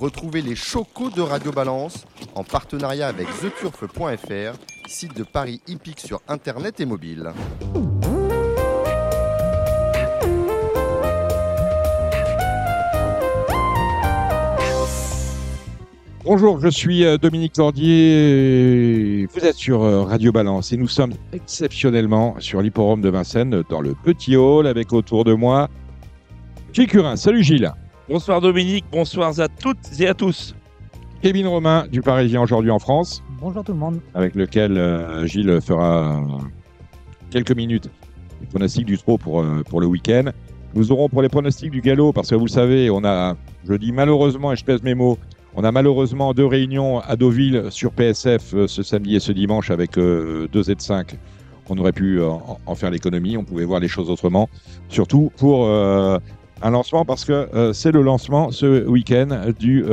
Retrouvez les chocos de Radio Balance en partenariat avec theturf.fr, site de Paris hippique sur internet et mobile. Bonjour, je suis euh, Dominique Cordier. Vous êtes sur euh, Radio Balance et nous sommes exceptionnellement sur l'hipporome de Vincennes dans le petit hall avec autour de moi Gilles Curin. Salut Gilles. Bonsoir Dominique, bonsoir à toutes et à tous. Kevin Romain du Parisien aujourd'hui en France. Bonjour tout le monde. Avec lequel euh, Gilles fera quelques minutes les pronostics du trot pour, pour le week-end. Nous aurons pour les pronostics du galop, parce que vous le savez, on a, je dis malheureusement et je pèse mes mots, on a malheureusement deux réunions à Deauville sur PSF euh, ce samedi et ce dimanche avec euh, deux Z5. On aurait pu euh, en, faire l'économie, on pouvait voir les choses autrement. Surtout pour un lancement parce que c'est le lancement ce week-end du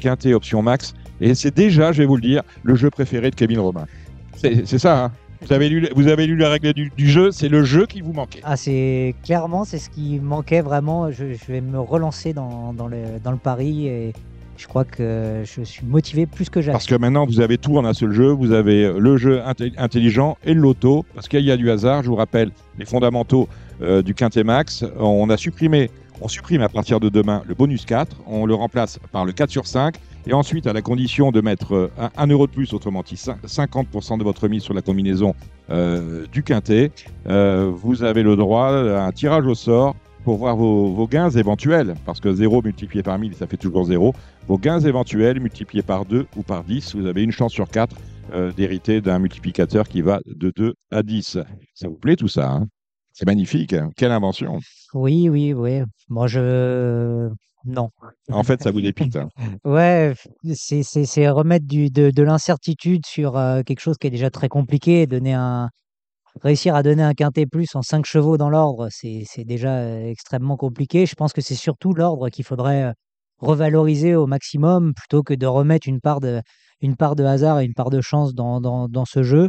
Quintet Option Max. Et c'est déjà, je vais vous le dire, le jeu préféré de Kevin Romain. C'est ça, hein vous avez, lu, vous avez lu la règle du, jeu, c'est le jeu qui vous manquait. Ah, c'est clairement, c'est ce qui manquait vraiment. Je, vais me relancer dans, dans, le, dans le pari et je crois que je suis motivé plus que jamais. Parce que maintenant, vous avez tout en un seul jeu. Vous avez le jeu intelligent et le loto. Parce qu'il y a du hasard. Je vous rappelle les fondamentaux euh, du Quintet Max. On a supprimé, on supprime à partir de demain le bonus 4. On le remplace par le 4 sur 5. Et ensuite, à la condition de mettre 1 euro de plus, autrement dit 50% de votre mise sur la combinaison euh, du Quintet, euh, vous avez le droit à un tirage au sort pour voir vos, gains éventuels, parce que 0 multiplié par 1000, ça fait toujours 0. Vos gains éventuels multipliés par 2 ou par 10, vous avez une chance sur 4 euh, d'hériter d'un multiplicateur qui va de 2 à 10. Ça vous plaît tout ça hein? C'est magnifique. Quelle invention. Oui, oui, oui. Moi, je. Non. En fait, ça vous dépite. Hein. ouais, c'est remettre du, de, de l'incertitude sur euh, quelque chose qui est déjà très compliqué, donner un, réussir à donner un quintet plus en 5 chevaux dans l'ordre, c'est déjà extrêmement compliqué. Je pense que c'est surtout l'ordre qu'il faudrait revaloriser au maximum plutôt que de remettre une part de, une part de hasard et une part de chance dans, dans, dans ce jeu.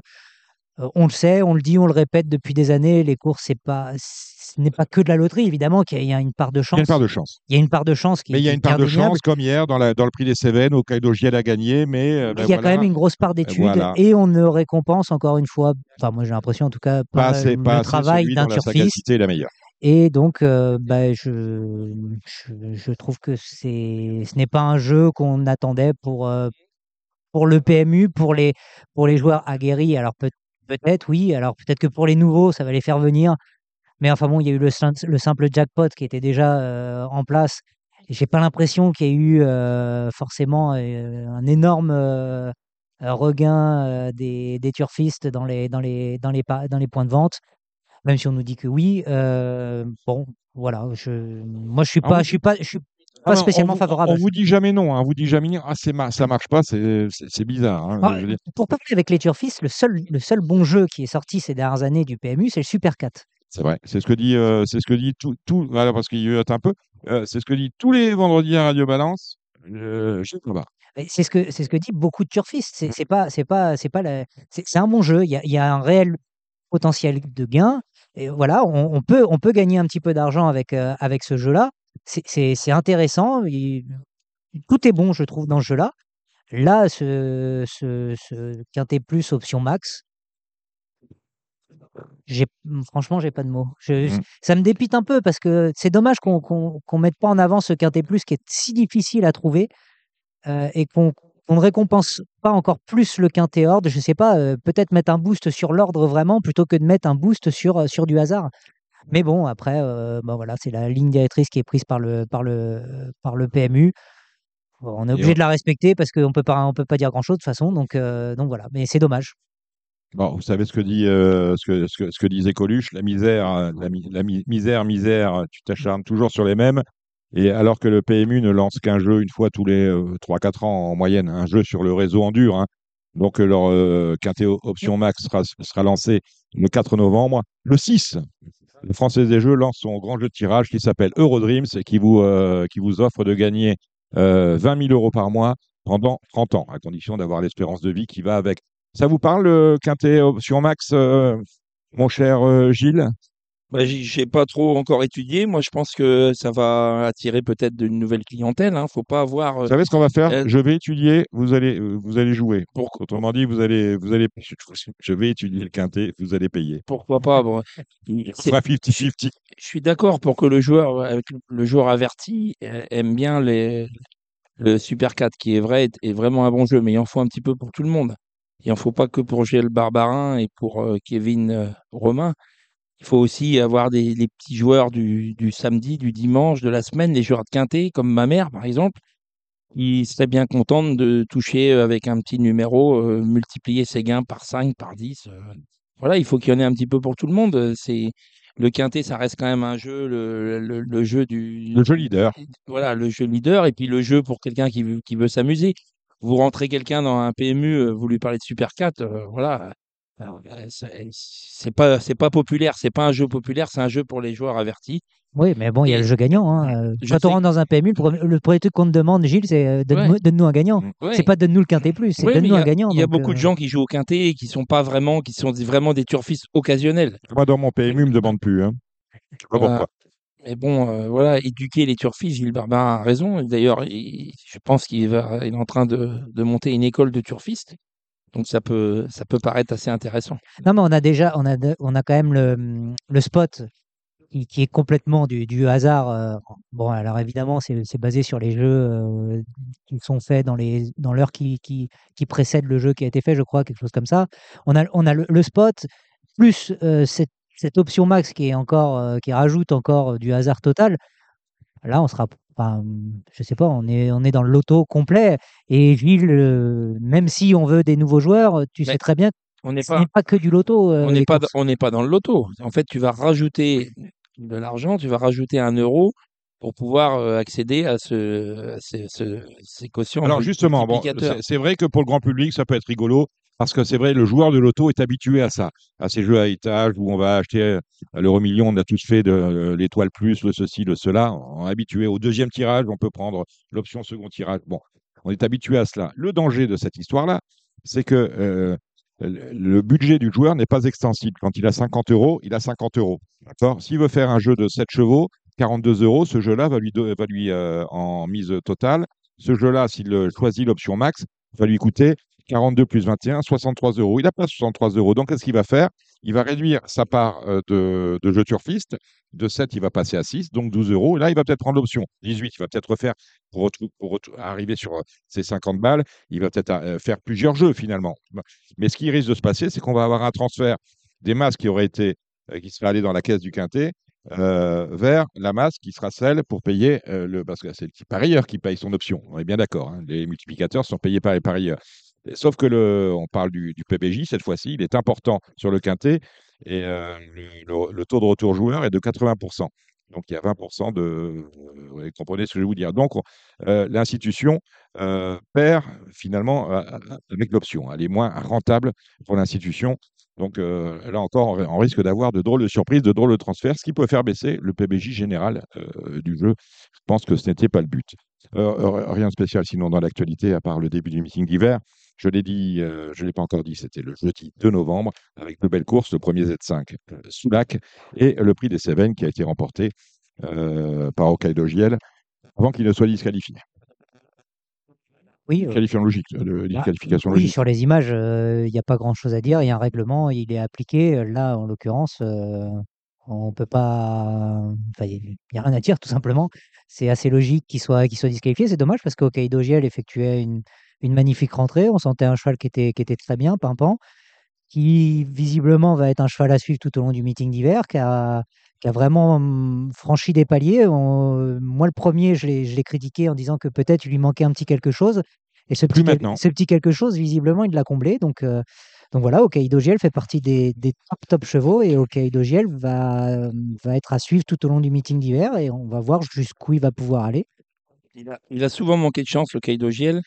On le sait, on le dit, on le répète depuis des années, les courses, c'est pas, ce n'est pas que de la loterie, évidemment, qu'il y a une part de chance. Il y a une part de chance. Il y a une part de chance qui Mais il y a une part de chance, comme hier, dans, la, dans le prix des Cévennes, au Kaido Giel a gagné, mais. Euh, ben il y a quand même une grosse part d'études et on ne récompense encore une fois, enfin, moi j'ai l'impression en tout cas, pas, assez, le travail d'un turfiste. la meilleure. Et donc, euh, bah, je, je, trouve que c'est, ce n'est pas un jeu qu'on attendait pour, euh, pour le PMU, pour les, pour les joueurs aguerris. Alors peut, peut-être, oui. Alors peut-être que pour les nouveaux, ça va les faire venir. Mais enfin bon, il y a eu le, le simple jackpot qui était déjà euh, en place. J'ai pas l'impression qu'il y ait eu euh, forcément euh, un énorme regain des, des, turfistes dans les, dans, les, dans, les, dans les points de vente, même si on nous dit que oui. bon, voilà. Je, moi, je suis pas, je suis pas, je suis ah pas spécialement favorable. On, vous dit jamais non, hein, on vous dit jamais ah ma ça marche pas, c'est bizarre. Hein, ah, pour parler avec les turfistes, le seul, le seul bon jeu qui est sorti ces dernières années du PMU, c'est le Super 4. C'est vrai. C'est ce que dit, euh, c'est ce que dit tout, tout voilà, parce qu'il un peu. Euh, c'est ce que dit tous les vendredis à Radio Balance. Je sais pas. C'est ce que c'est ce que dit beaucoup de turfistes. C'est mmh. pas c'est pas c'est pas c'est un bon jeu. Il y a, il y a un réel potentiel de gain. Et voilà, on, peut on peut gagner un petit peu d'argent avec euh, avec ce jeu-là. C'est intéressant. tout est bon, je trouve, dans ce jeu-là. Là, ce, ce, ce quintet plus option max, j'ai franchement, j'ai pas de mots. Je, mmh. Ça me dépite un peu parce que c'est dommage qu'on qu'on mette pas en avant ce quintet plus qui est si difficile à trouver euh, et qu'on ne récompense pas encore plus le quintet ordre. Je sais pas, euh, peut-être mettre un boost sur l'ordre vraiment plutôt que de mettre un boost sur, sur du hasard. Mais bon, après, bah voilà, c'est la ligne directrice qui est prise par le, par le, par le PMU. On est obligé de la respecter parce qu'on peut pas, on peut pas dire grand chose de toute façon. Donc, donc voilà, mais c'est dommage. Bon, vous savez ce que dit euh, ce, que, ce, que, ce que disait Coluche, la misère, euh, la, misère, misère, tu t'acharnes toujours sur les mêmes. Et alors que le PMU ne lance qu'un jeu une fois tous les euh, 3-4 ans en moyenne, un jeu sur le réseau en dur. Hein. Donc leur euh, Quintet Option Max sera, sera lancé le 4 novembre. Le 6, le Français des Jeux lance son grand jeu de tirage qui s'appelle Eurodreams et qui vous, qui vous offre de gagner 20 000 euros par mois pendant 30 ans, à condition d'avoir l'espérance de vie qui va avec. Ça vous parle, le Quintet Option Max, euh, mon cher euh, Gilles? Bah, j'ai pas trop encore étudié. Moi, je pense que ça va attirer peut-être une nouvelle clientèle. Hein. Faut pas avoir. Vous euh, savez ce qu'on va faire? euh, Je vais étudier, vous allez, euh, vous allez jouer. pour- Autrement dit, vous allez, vous allez, je vais étudier le quintet, vous allez payer. pourquoi pas bon, On c'est- fera 50-50. Je suis d'accord pour que le joueur, avec le- joueur averti, aime bien les, le Super 4, qui est vrai, est, est vraiment un bon jeu, mais il en faut un petit peu pour tout le monde. Il en faut pas que pour Gilles Barbarin et pour euh, Kevin euh, Romain. Il faut aussi avoir des, les petits joueurs du, du samedi, du dimanche, de la semaine, les joueurs de quintet, comme ma mère, par exemple, qui serait bien contente de toucher euh, avec un petit numéro, euh, multiplier ses gains par 5, par 10. euh. Voilà, il faut qu'il y en ait un petit peu pour tout le monde. C'est le quintet, ça reste quand même un jeu, le, le- le jeu du Le jeu leader. voilà, le jeu leader et puis le jeu pour quelqu'un qui veut, qui veut s'amuser. Vous rentrez quelqu'un dans un PMU, vous lui parlez de Super 4, euh, voilà. Alors, euh, c'est pas c'est pas populaire, c'est pas un jeu populaire, c'est un jeu pour les joueurs avertis. Oui, mais bon, il y a le jeu gagnant. hein. Euh, Je Quand sais on rentre dans un PMU, le premier, le premier truc qu'on te demande, Gilles, c'est euh, donne-nous Ouais. donne-nous un gagnant. Ouais. C'est pas donne-nous le quintet plus, c'est Ouais, donne-nous un gagnant. Il y a donc, beaucoup de euh, gens qui jouent au quintet et qui sont pas vraiment, qui sont des- vraiment des turfistes occasionnels. Moi, dans mon PMU, me demande plus. Hein. Je sais pas pourquoi. Mais bon, euh, voilà, éduquer les turfistes, Gilles Barbarin a raison. D'ailleurs, il- je pense qu'il va, il est en train de, de monter une école de turfistes. Donc ça peut, ça peut paraître assez intéressant. Non, mais on a déjà, on a, on a quand même le, le spot qui, qui est complètement du, du hasard. euh, Bon, alors évidemment, c'est basé sur les jeux euh, qui sont faits dans dans l'heure qui, qui, qui précède le jeu qui a été fait, je crois, quelque chose comme ça. On a, on a le, spot plus euh, cette, cette option max qui est encore, qui rajoute encore du hasard total. Là, on sera, enfin, je sais pas, on est, on est dans le loto complet. Et Gilles, euh, même si on veut des nouveaux joueurs, tu sais très bien On n'est ce pas, n'est pas que du loto. euh, on n'est les pas, on n'est pas dans le loto. En fait, tu vas rajouter de l'argent, tu vas rajouter un euro pour pouvoir euh, accéder à, ce, à ces, ce- ces quotients Alors justement, bon, c'est vrai que pour le grand public, ça peut être rigolo, parce que c'est vrai, le joueur de loto est habitué à ça, à ces jeux à étage où on va acheter euh, l'euro million, on a tous fait de euh, l'étoile plus, le ceci, le cela, on est habitué au deuxième tirage, on peut prendre l'option second tirage. Bon, on est habitué à cela. Le danger de cette histoire-là, c'est que euh, le budget du joueur n'est pas extensible. Quand il a 50 euros, il a 50 euros. D'accord S'il veut faire un jeu de 7 chevaux, 42 euros, ce jeu-là va lui, en mise totale. Ce jeu-là, s'il choisit l'option max, va lui coûter 42 plus 21, 63 euros. Il n'a pas 63 euros. Donc, qu'est-ce qu'il va faire? Il va réduire sa part euh, de, jeu turfiste. De 7, il va passer à 6, donc 12 euros. Là, il va peut-être prendre l'option 18. Il va peut-être refaire pour, arriver sur euh, ses 50 balles. Il va peut-être euh, faire plusieurs jeux finalement. Mais ce qui risque de se passer, c'est qu'on va avoir un transfert des masses qui auraient été, qui seraient allées dans la caisse du quintet vers la masse qui sera celle pour payer le. Parce que c'est le parieur qui paye son option. On est bien d'accord. hein. Les multiplicateurs sont payés par les parieurs. Sauf que le, on parle du, du PBJ cette fois-ci, il est important sur le quintet et euh, le, taux de retour joueur est de 80%. Donc il y a 20% de. euh, vous comprenez ce que je vais vous dire. Donc on- euh, l'institution euh, perd finalement euh, avec l'option. Elle est moins rentable pour l'institution. Donc euh, là encore, on, risque d'avoir de drôles de surprises, de drôles de transferts, ce qui peut faire baisser le PBJ général euh, du jeu. Je pense que ce n'était pas le but. Euh, euh, rien de spécial sinon dans l'actualité, à part le début du meeting d'hiver. Je l'ai dit, euh, je ne l'ai pas encore dit, c'était le jeudi 2 novembre, avec de belles courses, le premier Z5 euh, Soulac et le prix des Cévennes qui a été remporté euh, par Hokkaido Giel avant qu'il ne soit disqualifié. Oui, euh, Qualification logique, de- Bah, oui, logique. sur les images, il n'y a pas grand-chose à dire. Il y a un règlement, il est appliqué. Là, en l'occurrence, on peut pas. Enfin, il n'y a rien à dire, tout simplement. C'est assez logique qu'il soit, qu'il soit disqualifié. C'est dommage parce qu'Hokkaido Giel effectuait une, une magnifique rentrée. On sentait un cheval qui était, qui était très bien, pimpant, qui visiblement va être un cheval à suivre tout au long du meeting d'hiver, qui a, qui a vraiment hum, franchi des paliers. On- moi, le premier, je l'ai je l'ai critiqué en disant que peut-être il lui manquait un petit quelque chose. Et ce petit, quel- maintenant. ce petit quelque chose, visiblement, il l'a comblé. Donc, euh, donc voilà, Hokkaido Giel fait partie des, des top top chevaux et Hokkaido Giel va, va être à suivre tout au long du meeting d'hiver et on va voir jusqu'où il va pouvoir aller. Il a, il a souvent manqué de chance, le Kaido Giel,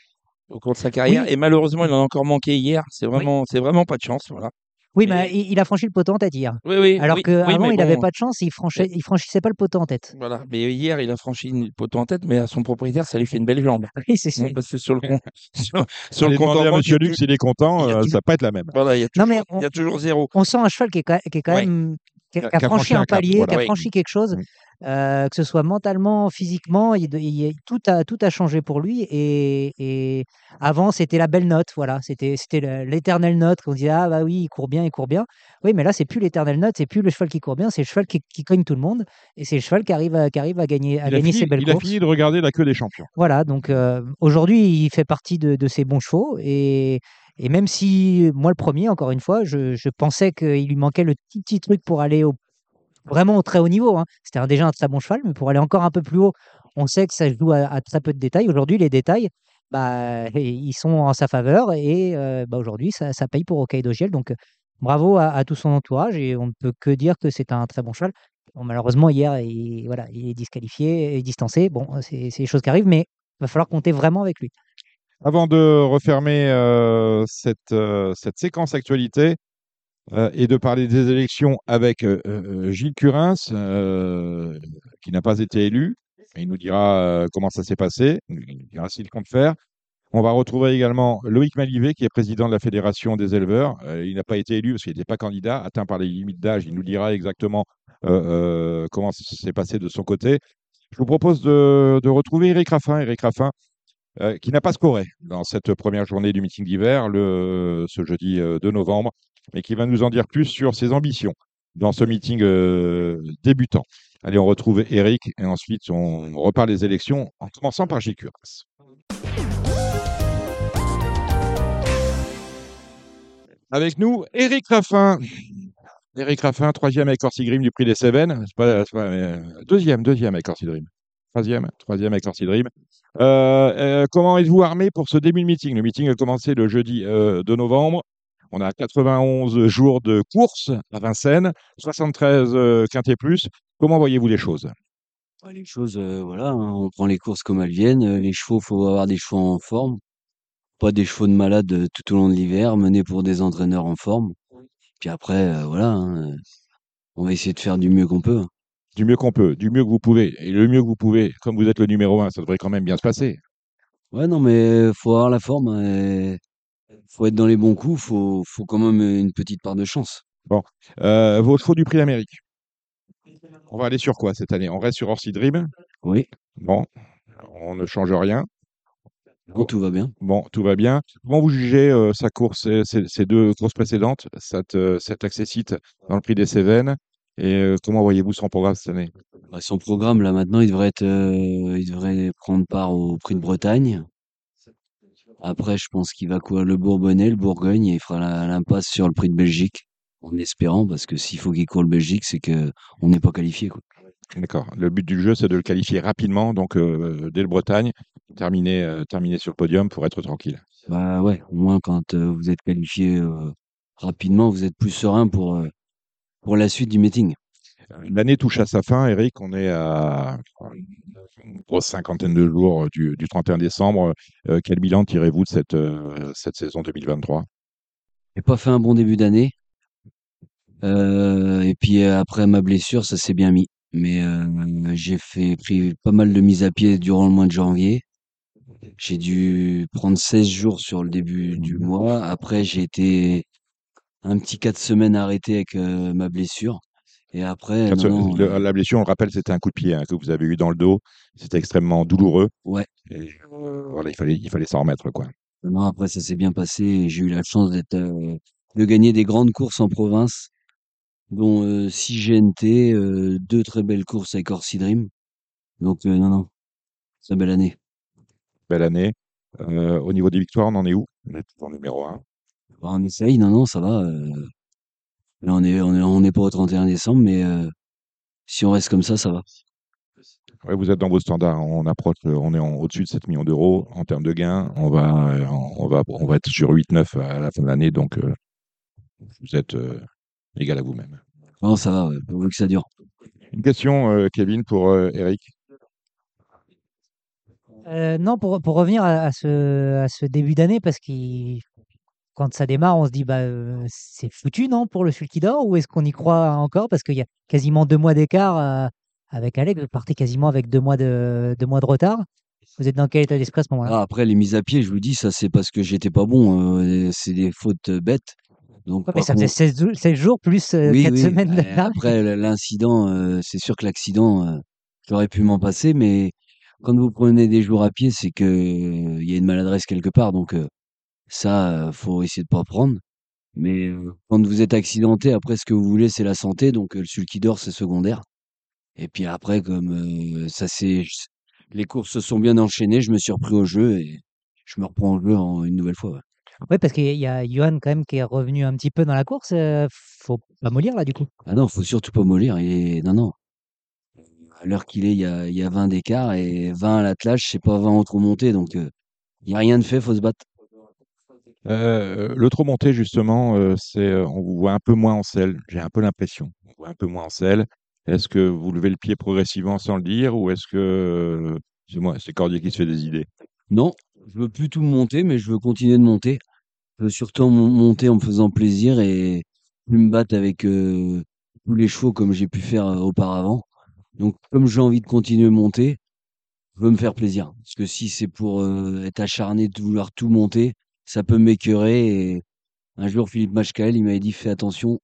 au cours de sa carrière. Oui. Et malheureusement, il en a encore manqué hier. C'est vraiment, c'est vraiment pas de chance. Voilà. Oui, Et- mais il, il a franchi le poteau en tête hier. Oui, oui. Alors oui, qu'avant, oui, mais il n'avait bon, pas de chance, il, franchait, il franchissait pas le poteau en tête. Voilà. Mais hier, il a franchi une poteau en tête, mais à son propriétaire, ça lui fait une belle jambe. Oui, c'est ça. Non, parce que sur le, con- sur, le compte à Monsieur Luc s'il est content, euh, toujours- ça va pas être la même. Voilà, il y a Non, toujours, mais il y a toujours zéro. On sent un cheval qui est quand, qui est quand Ouais. même qui a, franchi franchi un palier, voilà. qui a franchi quelque chose. Euh, que ce soit mentalement, physiquement, il, il- il- tout a tout a changé pour lui. Et, et avant, c'était la belle note, voilà, c'était c'était le- l'éternelle note qu'on disait ah bah oui, il court bien, il court bien. Oui, mais là, c'est plus l'éternelle note, c'est plus le cheval qui court bien, c'est le cheval qui, qui cogne tout le monde, et c'est le cheval qui arrive à, qui arrive à gagner à Il a, gagner fini, ses belles il a courses. fini de regarder la queue des champions. Voilà, donc euh, aujourd'hui, il fait partie de, de ces bons chevaux. Et, et même si, moi, le premier, encore une fois, je, je pensais qu'il lui manquait le petit, petit truc pour aller au, vraiment au très haut niveau. hein. C'était déjà un très bon cheval, mais pour aller encore un peu plus haut, on sait que ça joue à, très peu de détails. Aujourd'hui, les détails, bah, ils sont en sa faveur. Et euh, bah, aujourd'hui, ça, paye pour Hokkaido Giel. Donc, bravo à, tout son entourage. Et on ne peut que dire que c'est un très bon cheval. Malheureusement, hier, il, voilà, il est disqualifié et distancé. Bon, c'est des choses qui arrivent, mais il va falloir compter vraiment avec lui. Avant de refermer euh, euh, cette séquence actualité euh, et de parler des élections avec euh, euh, Gilles Curins, qui n'a pas été élu, il nous dira comment ça s'est passé, il nous dira s'il compte faire. On va retrouver également Loïc Malivet, qui est président de la Fédération des éleveurs. Il n'a pas été élu parce qu'il n'était pas candidat, atteint par les limites d'âge. Il nous dira exactement comment ça s'est passé de son côté. Je vous propose de, retrouver Eric Raffin. Eric Raffin, qui n'a pas scoré dans cette première journée du meeting d'hiver, ce jeudi euh, 2 novembre, mais qui va nous en dire plus sur ses ambitions dans ce meeting euh, débutant. Allez, on retrouve Eric et ensuite on repart les élections en commençant par Gilles Curras. Avec nous, Eric Raffin. Eric Raffin, troisième avec Orsi Dream du prix des Cévennes. Pas- euh, deuxième, deuxième avec Orsi Dream. Troisième, troisième avec Orsi Dream. Euh, comment êtes-vous armé pour ce début de meeting? Le meeting a commencé le jeudi 2 novembre. On a 91 jours de course à Vincennes, 73 euh, quintés plus. Comment voyez-vous les choses? Ouais, les choses, euh, voilà, hein, on prend les courses comme elles viennent. Euh, Les chevaux, faut avoir des chevaux en forme, pas des chevaux de malade tout au long de l'hiver, menés pour des entraîneurs en forme. Puis après, euh, voilà, hein, on va essayer de faire du mieux qu'on peut. Du mieux qu'on peut, du mieux que vous pouvez. Et le mieux que vous pouvez, comme vous êtes le numéro un, ça devrait quand même bien se passer. Ouais, non, mais faut avoir la forme. hein, et faut être dans les bons coups. Faut, faut quand même une petite part de chance. Euh, vos chevaux du prix d'Amérique. On va aller sur quoi cette année? On reste sur Orsi Dream. Oui, Bon, on ne change rien. non, tout va bien. Bon, tout va bien. Comment vous jugez euh, sa course, ces, deux courses précédentes, cette, euh, cet accessite dans le prix des Cévennes? Et euh, comment voyez-vous son programme cette année? Bah, son programme, là, maintenant, il devrait être, il devrait prendre part au prix de Bretagne. Après, je pense qu'il va courir le Bourbonnais, le Bourgogne, et il fera l'impasse sur le prix de Belgique, en espérant, parce que s'il faut qu'il court le Belgique, c'est que on n'est pas qualifié, quoi. D'accord. Le but du jeu, c'est de le qualifier rapidement, donc euh, dès le Bretagne, terminer, euh, terminer sur le podium pour être tranquille. Bah ouais, au moins quand euh, vous êtes qualifié rapidement, vous êtes plus serein pour, pour la suite du meeting. L'année touche à sa fin, Eric. On est à une grosse cinquantaine de jours euh, du, du 31 décembre. Euh, quel bilan tirez-vous de cette, euh, cette saison 2023 J'ai pas fait un bon début d'année. Euh, et puis euh, après ma blessure, ça s'est bien mis. Mais euh, j'ai fait pris pas mal de mises à pied durant le mois de janvier. J'ai dû prendre 16 jours sur le début du mois. Après, j'ai été un petit 4 semaines arrêté avec euh, ma blessure. Et après, Quatre- non, non, le- euh, La blessure, on le rappelle, c'était un coup de pied hein, que vous avez eu dans le dos. C'était extrêmement douloureux. ouais. Et, voilà, il fallait, il fallait s'en remettre, quoi. Non, après, ça s'est bien passé j'ai eu la chance d'être, euh, de gagner des grandes courses en province, dont euh, 6 GNT, euh, deux très belles courses avec Orsi Dream. Donc, euh, non, non, très belle année. Belle année. Au niveau des victoires, on en est où? On est toujours numéro 1. Bah, on essaye, non, non, ça va. Là, on est, on est, on est pas au 31 décembre, mais euh, si on reste comme ça, ça va. Ouais, vous êtes dans vos standards. On approche, on est en- au-dessus de 7 millions d'euros en termes de gains. On va, euh, on va, on va être sur 8-9 à la fin de l'année. Donc, euh, vous êtes euh, égal à vous-même. Non, ça va, ouais, pourvu que ça dure. Une question, euh, Kevin, pour euh, Eric. Euh, non, pour, pour revenir à, à ce, à ce début d'année, parce que quand ça démarre, on se dit bah euh, c'est foutu, non, pour le Sulky d'Or, ou est-ce qu'on y croit encore? Parce qu'il y a quasiment deux mois d'écart euh, avec Alex, vous partez quasiment avec deux mois de, deux mois de retard. Vous êtes dans quel état d'esprit à ce moment-là? Ah, après, les mises à pied, je vous dis, ça, c'est parce que j'étais pas bon. euh, c'est des fautes bêtes. Donc, Ouais, mais par ça faisait contre- 16, jou- 16 jours plus Oui, 4 oui, semaines après l'incident, c'est sûr que l'accident, j'aurais pu m'en passer, mais quand vous prenez des jours à pied, c'est que il y a une maladresse quelque part, donc ça, faut essayer de pas prendre. Mais euh, quand vous êtes accidenté, après, ce que vous voulez, c'est la santé, donc euh, celui qui dort, c'est secondaire. Et puis après, comme euh, ça c'est, les courses se sont bien enchaînées, je me suis repris au jeu et je me reprends au jeu en une nouvelle fois. ouais. Oui, parce qu'il y a Johan quand même qui est revenu un petit peu dans la course. euh, faut pas mollir là du coup. Ah non, faut surtout pas mollir. Et non, non. À l'heure qu'il est, il y a, il y a 20 d'écart et 20 à l'attelage, c'est pas 20 au trop monté. Donc, euh, il n'y a rien de fait, faut se battre. Euh, le trop monté, justement, euh, c'est, euh, on vous voit un peu moins en selle. J'ai un peu l'impression. On vous voit un peu moins en selle. Est-ce que vous levez le pied progressivement sans le dire ou est-ce que c'est moi, c'est Cordier qui se fait des idées? Non, je veux plus tout monter, mais je veux continuer de monter. Je veux surtout mon- monter en me faisant plaisir et plus me battre avec tous les chevaux comme j'ai pu faire auparavant. Donc, comme j'ai envie de continuer de monter, je veux me faire plaisir. Parce que si c'est pour être acharné de vouloir tout monter, ça peut m'écœurer. Et un jour, Philippe Machkael, il m'avait dit fais attention,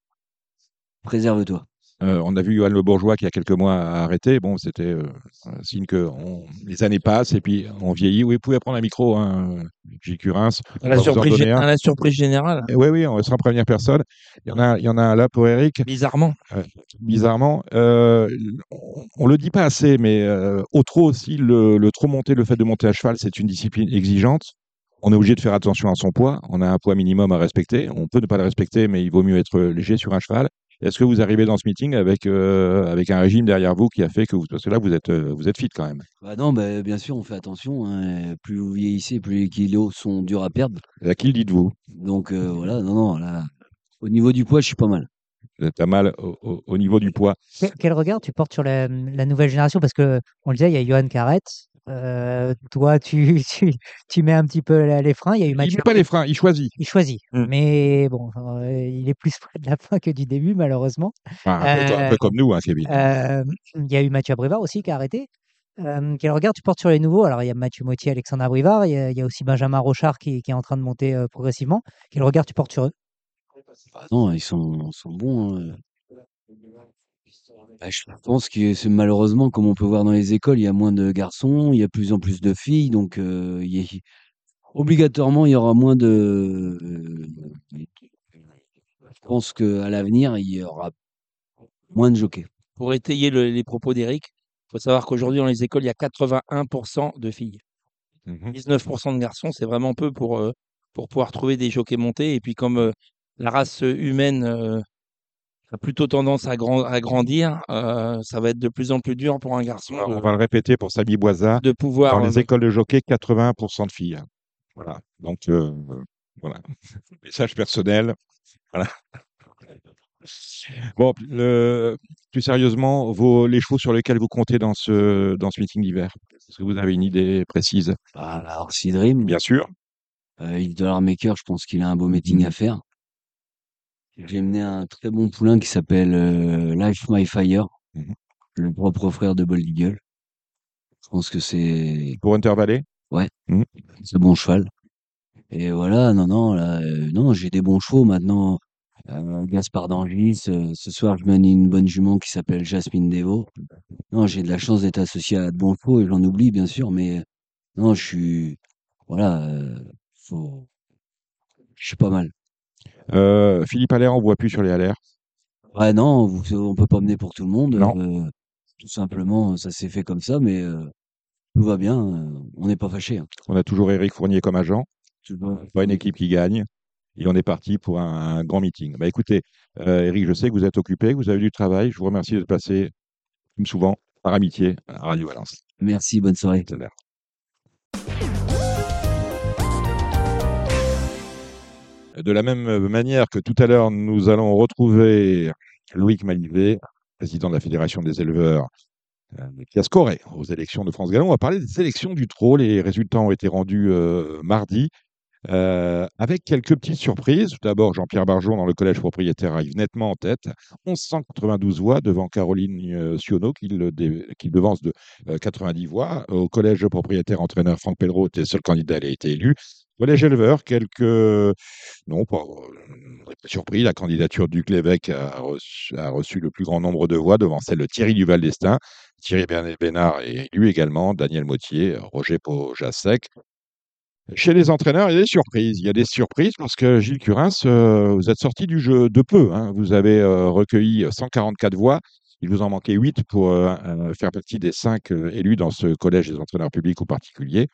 préserve-toi. Euh, on a vu Johan Le Bourgeois qui, il y a quelques mois, a arrêté. Bon, c'était euh, un signe que on- les années passent et puis on vieillit. Oui, vous pouvez prendre un micro, hein, J. Curins. À la, en surprise, un. à la surprise générale, Oui, oui, on sera première personne. Il y en a, il y en a un là pour Eric. bizarrement. bizarrement. Euh, on, on le dit pas assez, mais euh, au trot aussi, le, le trop monté, le fait de monter à cheval, c'est une discipline exigeante. On est obligé de faire attention à son poids. On a un poids minimum à respecter. On peut ne pas le respecter, mais il vaut mieux être léger sur un cheval. Est-ce que vous arrivez dans ce meeting avec, euh, avec un régime derrière vous qui a fait que vous, parce que là, vous êtes, euh, vous êtes fit quand même? Bah non, bah, bien sûr, on fait attention. hein. Plus vous vieillissez, plus les kilos sont durs à perdre. À qui le dites-vous? Donc euh, voilà, non, non, là, au niveau du poids, je suis pas mal. Vous êtes pas mal au, au- au niveau du poids. Quel, quel regard tu portes sur la, la nouvelle génération? Parce que on le disait, il y a Johan Carrette. Euh, toi, tu, tu, tu mets un petit peu les freins. Il y a eu Il Mathieu. met pas les freins, il choisit. Il choisit. Mm. Mais bon, euh, il est plus près de la fin que du début, malheureusement. Enfin, un, peu, un Euh, peu comme nous, hein, Kevin. Euh, il y a eu Mathieu Abrivard aussi qui a arrêté. Euh, quel regard tu portes sur les nouveaux? Alors, il y a Mathieu Moitié, Alexandre Abrivard. Il y a, il y a aussi Benjamin Rochard qui, qui est en train de monter euh, progressivement. Quel regard tu portes sur eux? Bah non, ils sont, sont bons. hein. Bah, je pense que c'est malheureusement, comme on peut voir dans les écoles, il y a moins de garçons, il y a de plus en plus de filles, donc euh, il y a- obligatoirement, il y aura moins de. Je pense qu'à l'avenir, il y aura moins de jockeys. Pour étayer le- les propos d'Eric, il faut savoir qu'aujourd'hui, dans les écoles, il y a 81% de filles. Mhm. 19% de garçons, c'est vraiment peu pour, euh, pour pouvoir trouver des jockeys montés. Et puis, comme euh, la race humaine euh, a plutôt tendance à, grand- à grandir, euh, ça va être de plus en plus dur pour un garçon On de, va le répéter pour Samy Boisa. de pouvoir. Dans les euh, écoles de jockey, 81% de filles. Voilà. Donc, euh, voilà. Message personnel. Voilà. Bon, le- plus sérieusement, vos, les chevaux sur lesquels vous comptez dans ce, dans ce meeting d'hiver Est-ce que vous avez une idée précise? Bah, la Dream, Bien sûr. euh, Yves Dollar Maker, je pense qu'il a un beau meeting à faire. J'ai mené un très bon poulain qui s'appelle euh, Life My Fire, Mhm. le propre frère de Bold Eagle. Je pense que c'est Pour Hunter Valley? C'est bon cheval. Et voilà, non, non, là, euh, non, j'ai des bons chevaux maintenant. Euh, Gaspard d'Angis, euh, ce soir je mène une bonne jument qui s'appelle Jasmine Devo. Non, j'ai de la chance d'être associé à de bons chevaux et j'en oublie bien sûr, mais non, je suis, voilà, euh, faut, je suis pas mal. Euh, Philippe Allaire, on ne voit plus sur les LR. Ouais, non, vous, on peut pas mener pour tout le monde. Non. euh, tout simplement, ça s'est fait comme ça, mais euh, tout va bien. euh, on n'est pas fâché. Hein. On a toujours Eric Fournier comme agent. Pas une équipe qui gagne. Et on est parti pour un, un grand meeting. Bah, écoutez, euh, Eric, je sais que vous êtes occupé, que vous avez du travail. Je vous remercie d'être passé, comme souvent, par amitié à Radio Valence. Merci, bonne soirée. De la même manière que tout à l'heure, nous allons retrouver Loïc Malivet, président de la Fédération des éleveurs, euh, qui a scoré aux élections de France Galon. On va parler des élections du trot. Les résultats ont été rendus euh, mardi. Euh, avec quelques petites surprises. Tout d'abord, Jean-Pierre Barjon dans le collège propriétaire arrive nettement en tête. 1192 voix devant Caroline euh, Sionneau qui le, dé- devance de euh, 90 voix. Au collège propriétaire entraîneur, Franck Pellereau était seul candidat, il a été élu. Collège éleveur, quelques... Non, pas, euh, surpris, la candidature du Clévec a reçu, a reçu le plus grand nombre de voix devant celle de Thierry Duval d'Estaing. Thierry Bénard est élu également, Daniel Mautier, Roger Pojasek. Chez les entraîneurs, il y a des surprises. Il y a des surprises parce que Gilles Curins, euh, vous êtes sorti du jeu de peu. hein. Vous avez euh, recueilli 144 voix. Il vous en manquait 8 pour euh, faire partie des 5 élus dans ce collège des entraîneurs publics ou particuliers.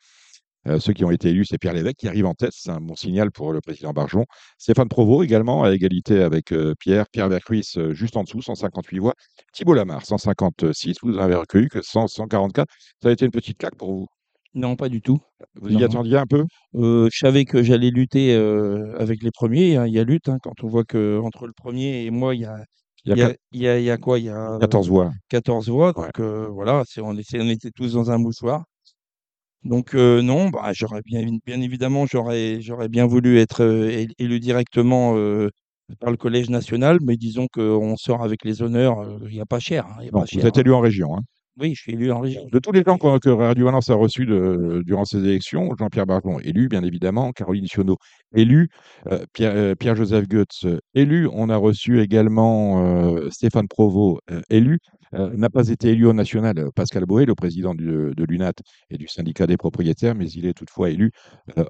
Ceux qui ont été élus, c'est Pierre Lévesque qui arrive en tête. C'est un bon signal pour le président Barjon. Stéphane Provost également, à égalité avec Pierre. Pierre Vercruis, euh, juste en dessous, 158 voix. Thibault Lamar, 156. Vous n'avez recueilli que 100, 144. Ça a été une petite claque pour vous? Non, pas du tout. Vous y Non. attendiez un peu? Euh, je savais que j'allais lutter euh, avec les premiers. hein. Il y a lutte hein, quand on voit que entre le premier et moi, il y a, Il y a il y a, quat- il y a- il y a quoi? Il y a 14 voix. 14 voix. Ouais. Donc euh, voilà, c'est, on, était, on était tous dans un mouchoir. Donc euh, non, bah, j'aurais bien, bien évidemment, j'aurais, j'aurais bien voulu être euh, él- élu directement euh, par le Collège national, mais disons qu'on sort avec les honneurs, euh, il n'y a pas cher. hein, il y a Non, pas vous cher, êtes hein. élu en région. hein. Oui, je suis élu en région. De tous les gens que Radio Valence a reçus durant ces élections, Jean-Pierre Barjon, élu, bien évidemment, Caroline Sionneau, élu, euh, Pierre, euh, Pierre-Joseph Goetz, élu. On a reçu également euh, Stéphane Provost, euh, élu. Euh, n'a pas été élu au national Pascal Boé, le président de l'UNAT et du syndicat des propriétaires, mais il est toutefois élu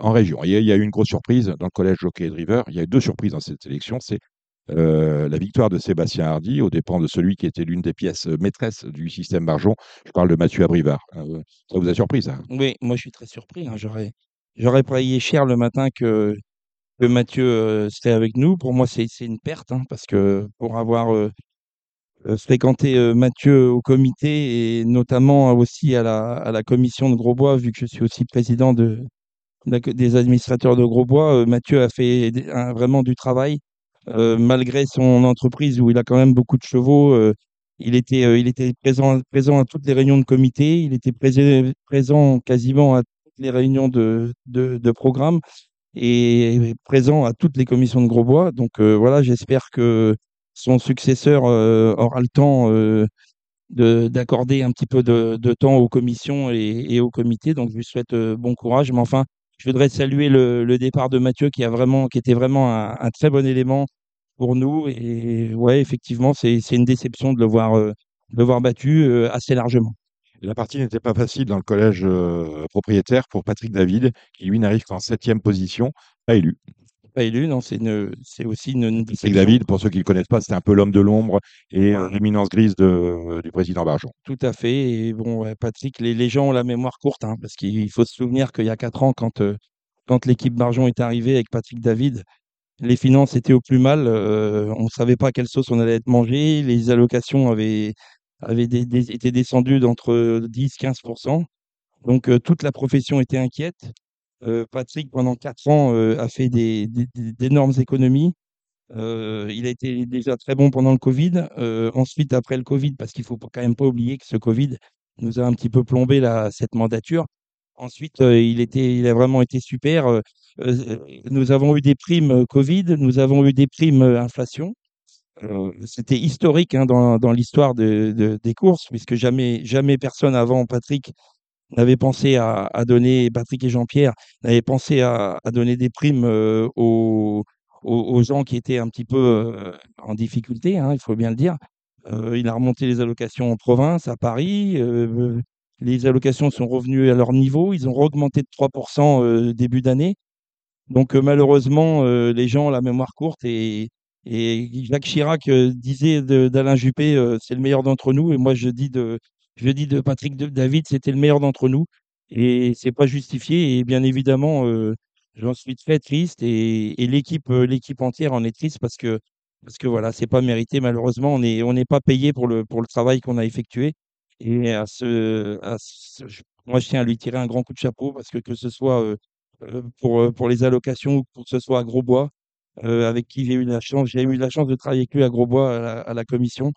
en région. Il y a eu une grosse surprise dans le collège Jockey et Driver. Il y a eu deux surprises dans cette élection. C'est euh, la victoire de Sébastien Hardy aux dépens de celui qui était l'une des pièces euh, maîtresses du système Barjon. Je parle de Mathieu Abrivard. Euh, ça vous a surpris, ça Oui, moi je suis très surpris. hein. J'aurais, j'aurais payé cher le matin que, que Mathieu euh, serait avec nous. Pour moi, c'est, une perte, hein, parce que pour avoir fréquenté Mathieu au comité et notamment aussi à la, à la commission de Grosbois, vu que je suis aussi président de, des administrateurs de Grosbois, Mathieu a fait vraiment du travail. Euh, malgré son entreprise où il a quand même beaucoup de chevaux, euh, il était, euh, présent, à toutes les réunions de comité, il était présent quasiment à toutes les réunions de, de, programme et présent à toutes les commissions de Grosbois. Donc voilà, j'espère que son successeur aura le temps de- d'accorder un petit peu de, temps aux commissions et, et au comité. Donc je lui souhaite bon courage. Mais enfin, je voudrais saluer le, départ de Mathieu qui a vraiment, qui était vraiment un, très bon élément pour nous. Et ouais, effectivement, c'est, une déception de le voir, euh, battu euh, assez largement. La partie n'était pas facile dans le collège euh, propriétaire pour Patrick David, qui lui n'arrive qu'en septième position, pas élu. Pas élu, non, c'est c'est aussi une, déception. David, pour ceux qui ne le connaissent pas, c'était un peu l'homme de l'ombre et euh, l'éminence grise de- du président Barjon. Tout à fait. Et bon, Patrick, les, les gens ont la mémoire courte, hein, parce qu'il faut se souvenir qu'il y a quatre ans, quand, euh, quand l'équipe Barjon est arrivée avec Patrick David, les finances étaient au plus mal. euh, on ne savait pas quelle sauce on allait être mangé. Les allocations avaient, avaient des- des- été descendues d'entre 10-15%. Donc, euh, toute la profession était inquiète. Euh, Patrick, pendant quatre ans, euh, a fait des, des- d'énormes économies. Euh, il a été déjà très bon pendant le Covid. Euh, ensuite, après le Covid, parce qu'il faut quand même pas oublier que ce Covid nous a un petit peu plombé la, cette mandature. Ensuite, euh, il était, il a vraiment été super. Nous avons eu des primes Covid, nous avons eu des primes inflation. C'était historique hein, dans, dans l'histoire de, de- des courses, puisque jamais, jamais personne avant Patrick n'avait pensé à, donner, Patrick et Jean-Pierre n'avaient pensé à, donner des primes euh, aux, gens qui étaient un petit peu euh, en difficulté, hein, il faut bien le dire. Euh, il a remonté les allocations en province, à Paris. les allocations sont revenues à leur niveau. Ils ont augmenté de 3% euh, début d'année. Donc malheureusement, les gens ont la mémoire courte et, Jacques Chirac disait d'Alain Juppé, c'est le meilleur d'entre nous. Et moi, je dis de, je dis de Patrick David, c'était le meilleur d'entre nous. Et c'est pas justifié. Et bien évidemment, euh, j'en suis très triste. Et, euh, l'équipe entière en est triste parce que, parce que voilà, c'est pas mérité. Malheureusement, on n'est on n'est pas payé pour le, travail qu'on a effectué. Et à ce, moi, je tiens à lui tirer un grand coup de chapeau parce que que ce soit euh, pour, les allocations ou pour que ce soit à Grosbois, avec qui j'ai eu la chance, j'ai eu la chance de travailler avec lui à Grosbois à la commission.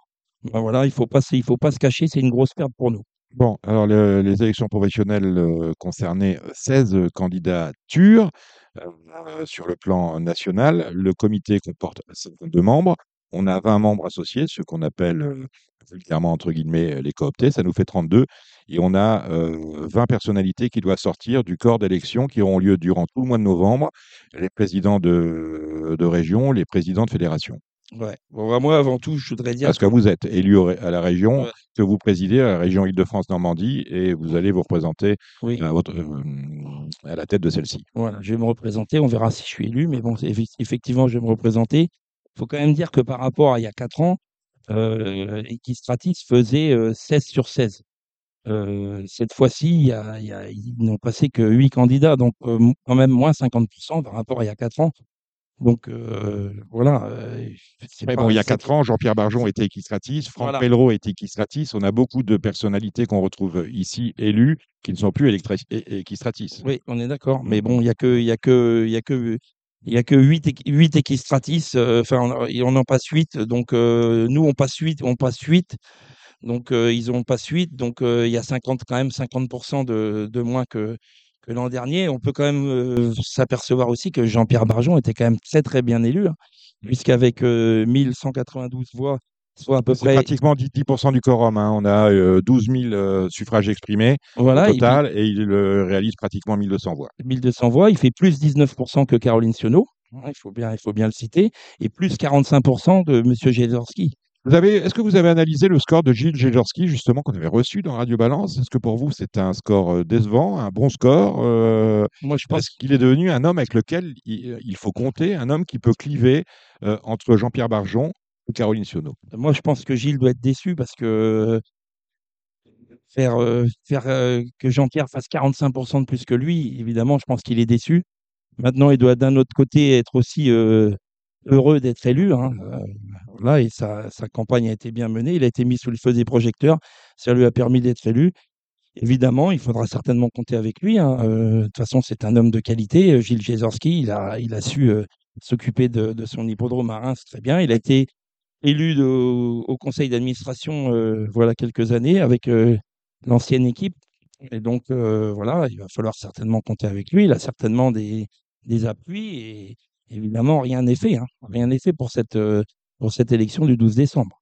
Ben voilà, il faut faut pas se cacher, c'est une grosse perte pour nous. Bon, alors le- les élections professionnelles euh, concernaient 16 candidatures euh, sur le plan national. Le comité comporte 52 membres. On a 20 membres associés, ce qu'on appelle euh, vulgairement entre guillemets les cooptés, ça nous fait 32. Et on a euh, 20 personnalités qui doivent sortir du corps d'élection qui auront lieu durant tout le mois de novembre, les présidents de, de région, les présidents de fédération. Ouais. Bon, bah, moi, avant tout, je voudrais dire Parce que vous êtes élu à la région, Ouais. que vous présidez à la région Île-de-France-Normandie et vous allez vous représenter Oui. à, votre- euh, à la tête de celle-ci. Voilà, je vais me représenter, on verra si je suis élu, mais bon, effectivement, je vais me représenter. Il faut quand même dire que par rapport à il y a 4 ans, euh, Equistratis faisait euh, 16 sur 16. Euh, cette fois-ci, ils n'ont passé que 8 candidats, donc euh, quand même moins 50% par rapport à il y a 4 ans. Donc euh, voilà. euh, Mais bon, il y a 4 ans, Jean-Pierre Barjon était équistratis, Franck Voilà. Pellereau était équistratis. On a beaucoup de personnalités qu'on retrouve ici élus qui ne sont plus équistratis. Oui, on est d'accord. Mais bon, il y a que, il y a que, il y a que, il y a que 8, huit équistratis. euh, Enfin, on, on en passe 8. Donc, euh, nous, on passe 8, on passe 8. Donc, euh, ils ont pas 8. Donc, euh, il y a 50, quand même 50% de, de moins que, que l'an dernier. On peut quand même euh, s'apercevoir aussi que Jean-Pierre Barjon était quand même très, très bien élu. hein, puisqu'avec euh, 1192 voix, soit à peu C'est près. pratiquement 10%, 10% du quorum. hein. On a euh, 12 000 euh, suffrages exprimés Voilà, au il- total et il euh, réalise pratiquement 1200 voix. 1200 voix, il fait plus 19% que Caroline Sionneau, hein, il faut bien, il faut bien le citer, et plus 45% de M. Jezorski. Vous avez, est-ce que vous avez analysé le score de Gilles Jejorski, justement, qu'on avait reçu dans Radio Balance? Est-ce que pour vous, c'est un score euh, décevant, un bon score euh, Moi, je pense qu'il est devenu un homme avec lequel il, il faut compter, un homme qui peut cliver euh, entre Jean-Pierre Barjon et Caroline Sionneau. Moi, je pense que Gilles doit être déçu parce que euh, faire, euh, faire euh, que Jean-Pierre fasse 45% de plus que lui, évidemment, je pense qu'il est déçu. Maintenant, il doit d'un autre côté être aussi euh, heureux d'être élu. hein. Euh, voilà, et sa, campagne a été bien menée. Il a été mis sous le feu des projecteurs. Ça lui a permis d'être élu. Évidemment, il faudra certainement compter avec lui. hein. Euh, de toute façon, c'est un homme de qualité. Euh, Gilles Jezorski, il a, su s'occuper de, son hippodrome à Reims très bien. Il a été élu au conseil d'administration voilà quelques années avec l'ancienne équipe. Et donc, voilà, il va falloir certainement compter avec lui. Il a certainement des, des appuis et évidemment, rien n'est fait. hein. Rien n'est fait pour cette, euh, pour cette élection du 12 décembre.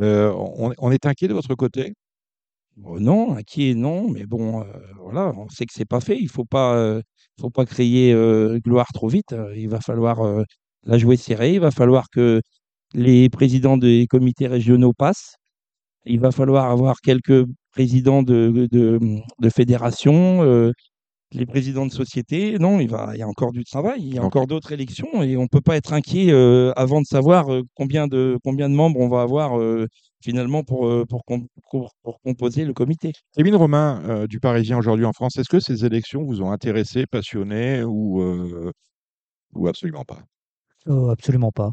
Euh, on, on est inquiet de votre côté? Bon, non, inquiet, non, mais bon, euh, voilà, on sait que c'est pas fait. Il faut pas, euh, faut pas créer gloire trop vite. Euh, Il va falloir la jouer serrée. Il va falloir que les présidents des comités régionaux passent. Il va falloir avoir quelques présidents de, de, de fédérations, les présidents de sociétés. Non, il, va, il y a encore du travail, il y a encore d'autres élections et on ne peut pas être inquiet euh, avant de savoir euh, combien, de, combien de membres on va avoir euh, finalement pour, pour, com- pour, pour composer le comité. Émile Romain, euh, du Parisien aujourd'hui en France, est-ce que ces élections vous ont intéressé, passionné ou, euh, ou absolument pas? Oh, absolument pas.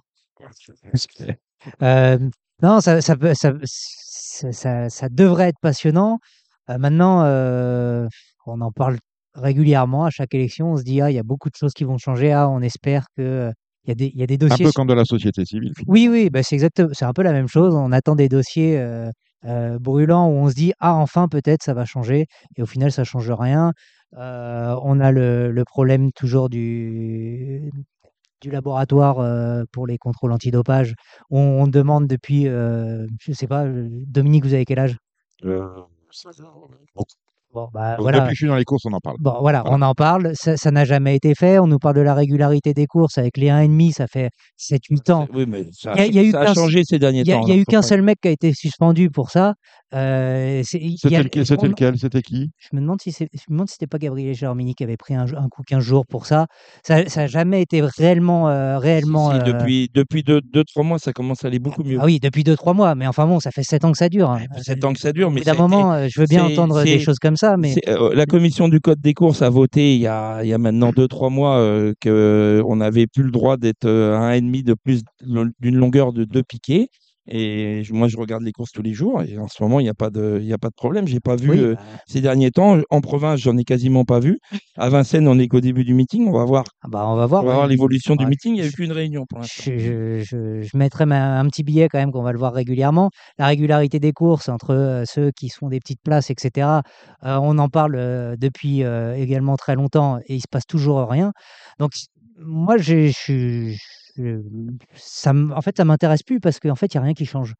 Euh, non, ça, ça, peut- ça, ça, ça- ça devrait être passionnant. Euh, maintenant, euh, on en parle régulièrement à chaque élection. On se dit, ah, il y a beaucoup de choses qui vont changer. Ah, on espère que euh, il y a des, il y a des Un dossiers. peu comme dans la société civile. finalement. Oui, oui, bah, c'est exactement, c'est un peu la même chose. On attend des dossiers euh, euh, brûlants où on se dit, ah, enfin, peut-être ça va changer. Et au final, ça change rien. Euh, on a le, le problème toujours du, du laboratoire euh, pour les contrôles antidopage. On, on demande depuis, euh, je sais pas, Dominique, vous avez quel âge? Euh, Bon, bah donc voilà. Depuis que je suis dans les courses, on en parle. Bon, voilà, Voilà. on en parle. Ça n'a jamais été fait. On nous parle de la régularité des courses avec les 1,5. Ça fait 7-8 ans. Oui, mais ça, Il y a- il y a eu ça a qu'un- changé ces derniers Il y a, temps. il y a eu qu'un seul mec qui a été suspendu pour ça. Euh, C'était a- lequel, c'était C'était qui? Je me demande si c'est, je me demande si c'était pas Gabriel Germini qui avait pris un, un coup 15 jours pour ça. Ça n'a jamais été réellement, euh, réellement. Si, si, euh, depuis depuis deux, deux, trois mois, ça commence à aller beaucoup mieux. Ah oui, depuis 2-3 mois. Mais enfin bon, ça fait 7 ans que ça dure. hein. Sept ans que ça dure, mais d'un moment, euh, je veux bien c'est- entendre des choses comme ça, mais C'est, euh, la commission du code des courses a voté il y a, il y a maintenant deux trois mois euh, que on n'avait plus le droit d'être à un et demi de plus d'une longueur de deux piquets. Et je- moi, je regarde les courses tous les jours et en ce moment, il n'y a pas de, il y a pas de problème. J'ai pas vu Oui, euh, bah, ces derniers temps. En province, j'en ai quasiment pas vu. À Vincennes, on est qu'au début du meeting. On va voir, ah bah, on va voir. voir ouais. l'évolution du meeting. Il n'y a eu qu'une réunion pour l'instant. Je, je, je, je mettrai ma- un petit billet quand même qu'on va le voir régulièrement. La régularité des courses entre euh, ceux qui se font des petites places, etc. euh, on en parle euh, depuis également très longtemps et il se passe toujours rien. Donc moi, je, suis- ça, en fait, ça m'intéresse plus parce qu'en fait, il y a rien qui change.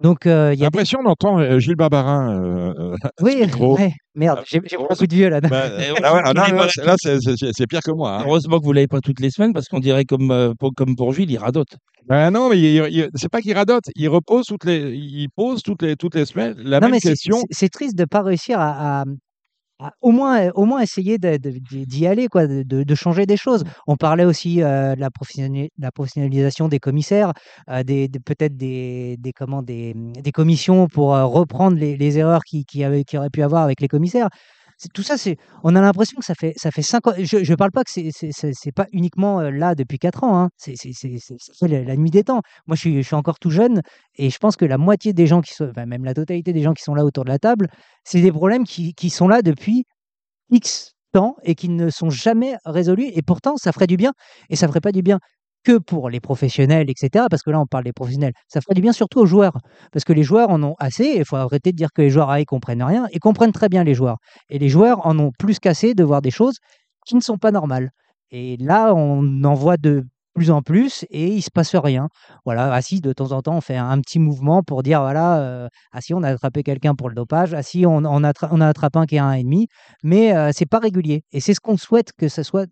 Donc euh, y a des... l'impression d'entendre euh, Gilles Barbarin. euh, euh, oui, ouais, merde, j'ai beaucoup de vieux là. bah, ah ah les là, là, c'est- pire que moi. hein. Heureusement que vous l'avez pas toutes les semaines parce qu'on dirait comme, pour, comme pour Gilles, il radote. Ben non, mais c'est pas qu'il radote, il repose toutes les, il pose toutes les, toutes les semaines la Non, même question. c'est c'est triste de pas réussir à, à- à au moins, au moins essayer d'y aller, quoi, de, de- changer des choses. On parlait aussi euh, de la, professionnali- la professionnalisation des commissaires, euh, des, peut-être des, des, des, des commissions pour euh, reprendre les, les erreurs qui, qui, qui auraient pu avoir avec les commissaires. C'est- Tout ça, c'est, on a l'impression que ça fait, ça fait cinq ans. Je ne parle pas que c'est, c'est, c'est- pas uniquement euh, là depuis quatre ans. hein. C'est, c'est, c'est, la nuit des temps. Moi, je suis, je suis encore tout jeune et je pense que la moitié des gens qui sont, enfin, même la totalité des gens qui sont là autour de la table, c'est des problèmes qui, qui sont là depuis X temps et qui ne sont jamais résolus. Et pourtant, ça ferait du bien. Et ça ferait pas du bien que pour les professionnels, etc. Parce que là, on parle des professionnels. Ça ferait du bien surtout aux joueurs. Parce que les joueurs en ont assez. Il faut arrêter de dire que les joueurs, ah, ils comprennent rien. Ils comprennent très bien les joueurs. Et les joueurs en ont plus qu'assez de voir des choses qui ne sont pas normales. Et là, on en voit de plus en plus et il se passe rien. Voilà, si, de temps en temps, on fait un, petit mouvement pour dire, voilà, euh, ah si, on a attrapé quelqu'un pour le dopage, ah si, on, a, attrapé un qui est un et demi, mais euh, c'est pas régulier. Et c'est ce qu'on souhaite que ça soit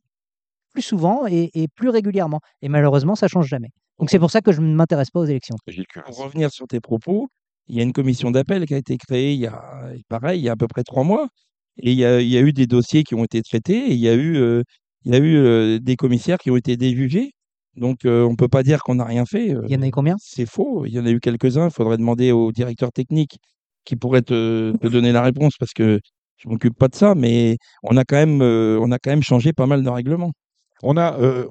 plus souvent et, et plus régulièrement. Et malheureusement, ça change jamais. Donc c'est pour ça que je ne m'intéresse pas aux élections. Pour revenir sur tes propos, il y a une commission d'appel qui a été créée il y a, pareil, il y a à peu près trois mois. Et il y a, il y a eu des dossiers qui ont été traités et il y a eu, euh, il y a eu euh, des commissaires qui ont été déjugés. Donc, euh, on ne peut pas dire qu'on n'a rien fait. Il y en a eu combien? C'est faux. Il y en a eu quelques-uns. Il faudrait demander au directeur technique qui pourrait te, te donner la réponse parce que je ne m'occupe pas de ça. Mais on a, quand même, euh, on a quand même changé pas mal de règlements. On a, euh,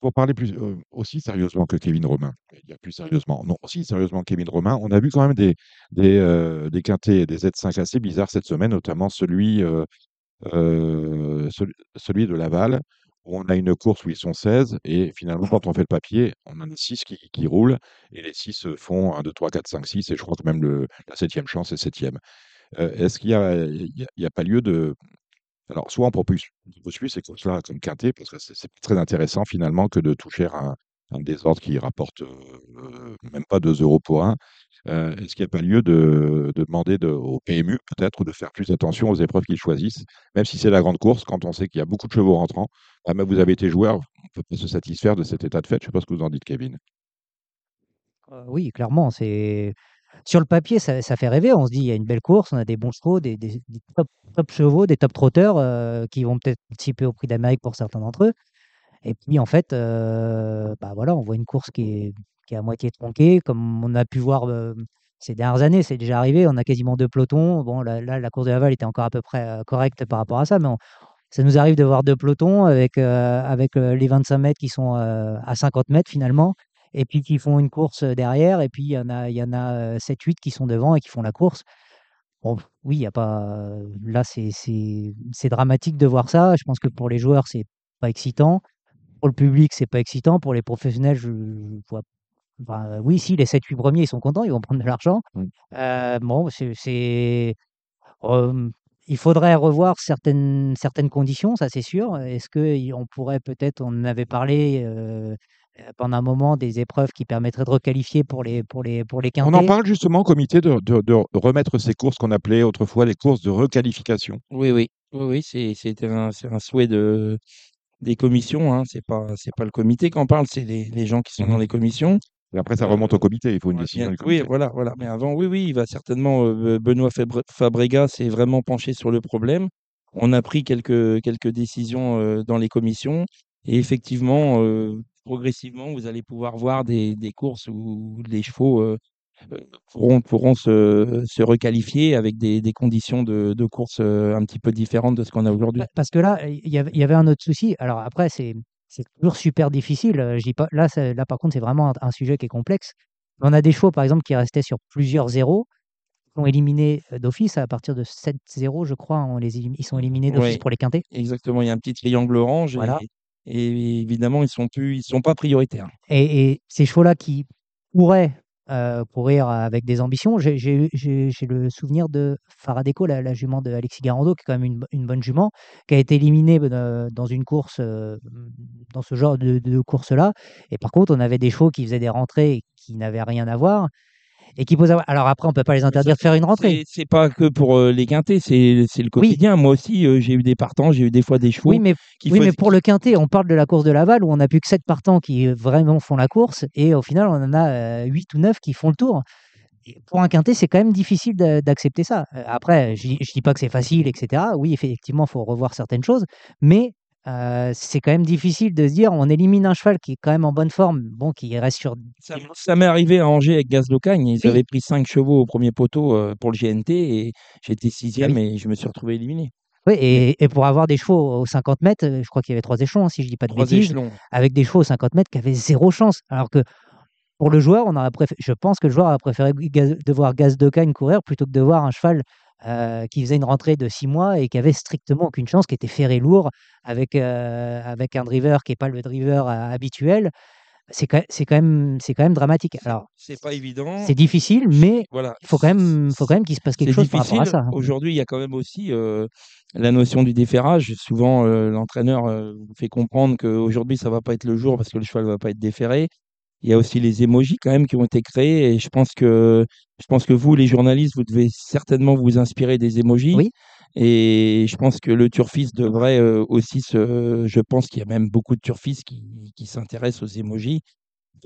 pour parler plus euh, aussi sérieusement que Kevin Romain, il y a plus sérieusement, non, aussi sérieusement Kevin Romain, on a vu quand même des, des, euh, des quintés des Z5 assez bizarres cette semaine, notamment celui, euh, euh, celui, de Laval, où on a une course où ils sont 16, et finalement, quand on fait le papier, on en a 6 qui, qui roulent, et les 6 font 1, 2, 3, 4, 5, 6, et je crois que même le, la septième chance est septième. Euh, Est-ce qu'il n'y a, a, a pas lieu de, alors, soit on propose, on propose ces courses-là comme quintet, parce que c'est c'est très intéressant finalement que de toucher un, désordre qui rapporte euh, même pas 2 euros pour un. Euh, Est-ce qu'il n'y a pas lieu de, de demander de- au PMU peut-être de faire plus attention aux épreuves qu'ils choisissent, même si c'est la grande course, quand on sait qu'il y a beaucoup de chevaux rentrants? Ah, mais vous avez été joueur, on peut pas se satisfaire de cet état de fait. Je ne sais pas ce que vous en dites, Kevin. Euh, oui, clairement, c'est sur le papier, ça, fait rêver. On se dit, il y a une belle course, on a des bons chevaux, des, des- des top, chevaux, des top trotteurs euh, qui vont peut-être participer au Prix d'Amérique pour certains d'entre eux. Et puis, en fait, euh, bah voilà, on voit une course qui est, qui est à moitié tronquée, comme on a pu voir euh, ces dernières années. C'est déjà arrivé, on a quasiment deux pelotons. Bon, là, la course de Laval était encore à peu près correcte par rapport à ça, mais ça nous arrive de voir deux pelotons avec, avec les 25 mètres qui sont à 50 mètres finalement et puis qui font une course derrière, et puis il y en a, il y en a 7-8 qui sont devant et qui font la course. Bon, oui, il y a pas. Là, c'est dramatique de voir ça. Je pense que pour les joueurs, c'est pas excitant. Pour le public, c'est pas excitant. Pour les professionnels, je, je vois. enfin, oui, si, les 7-8 premiers, ils sont contents, ils vont prendre de l'argent. Euh, bon, c'est. euh, il faudrait revoir certaines, certaines conditions, ça c'est sûr. Est-ce qu'on pourrait peut-être, on en avait parlé euh, pendant un moment, des épreuves qui permettraient de requalifier pour les, pour les, pour les On en quintés parle justement au comité de, de- de remettre ces courses qu'on appelait autrefois les courses de requalification. Oui, oui, oui, oui, c'est c'était un, c'est un souhait de, des commissions. Hein. C'est pas, c'est pas le comité qui en parle, c'est les, les gens qui sont Mhm. dans les commissions. Et après, ça remonte au comité, il faut une Ouais, décision bien- du oui, voilà, voilà. Mais avant, oui, oui, il va certainement. euh, Benoît Fabre- Fabrega s'est vraiment penché sur le problème. On a pris quelques, quelques décisions euh, dans les commissions. Et effectivement, euh, progressivement, vous allez pouvoir voir des, des courses où les chevaux euh, euh, pourront, pourront se, se requalifier avec des, des conditions de, de course euh, un petit peu différentes de ce qu'on a aujourd'hui. Pa- Parce que là, il y avait, un autre souci. Alors après, c'est c'est toujours super difficile. Je dis pas, là, là, par contre, c'est vraiment un, sujet qui est complexe. On a des chevaux, par exemple, qui restaient sur plusieurs zéros, qui ont éliminé euh, d'office à partir de 7-0, je crois. On les ils sont éliminés d'office Ouais. pour les quintés. Exactement, il y a un petit triangle orange Voilà. et, et évidemment, ils sont plus, ils sont pas prioritaires. Et, ces chevaux-là qui pourraient euh, courir avec des ambitions, j'ai- le souvenir de Faradeco, la, la jument de Alexis Garando, qui est quand même une, une bonne jument, qui a été éliminée euh, dans une course, euh, dans ce genre de, de course-là. Et par contre, on avait des chevaux qui faisaient des rentrées qui n'avaient rien à voir et qui posaient. Alors après, on peut pas les interdire de faire une rentrée. C'est pas que pour euh, les quintés, c'est le quotidien. Moi aussi, euh, j'ai eu des partants, j'ai eu des fois des chevaux Oui, mais Oui, mais pour le quintet, on parle de la course de Laval où on n'a plus que 7 partants qui euh, vraiment font la course et au final, on en a 8 ou 9 qui font le tour. Et pour un quintet, c'est quand même difficile d'a- d'accepter ça. Après, je ne dis pas que c'est facile, etc. Oui, effectivement, il faut revoir certaines choses, mais euh, c'est quand même difficile de se dire on élimine un cheval qui est quand même en bonne forme, bon, qui reste sur. Ça, ça m'est arrivé à Angers avec Gaz Locagne. Ils Oui. avaient pris 5 chevaux au premier poteau euh, pour le GNT et j'étais sixième Ah et je me suis retrouvé éliminé. Oui, et, et pour avoir des chevaux aux 50 mètres, je crois qu'il y avait trois échelons, hein, si je dis pas de Trois bêtises. échelons. avec des chevaux aux 50 mètres qui avaient zéro chance. Alors que pour le joueur, on aurait préféré, je pense que le joueur a préféré de voir Gaz de Cagne courir plutôt que de voir un cheval euh, qui faisait une rentrée de 6 mois et qui avait strictement aucune chance, qui était ferré lourd avec, euh, avec un driver qui n'est pas le driver euh, habituel. C'est quand, même- c'est quand même dramatique. Alors, C'est pas évident. c'est difficile, mais Voilà. il faut quand même, faut quand même qu'il se passe quelque chose par rapport à difficile. ça. Aujourd'hui, il y a quand même aussi euh, la notion du déferrage. Souvent, l'entraîneur vous fait comprendre qu'aujourd'hui, ça va pas être le jour parce que le cheval va pas être déféré. Il y a aussi les émojis quand même qui ont été créés et je pense que je pense que vous, les journalistes, vous devez certainement vous inspirer des émojis. Oui. Et je pense que le turfiste devrait euh, aussi se. Je pense qu'il y a même beaucoup de turfistes qui, qui s'intéressent aux émojis,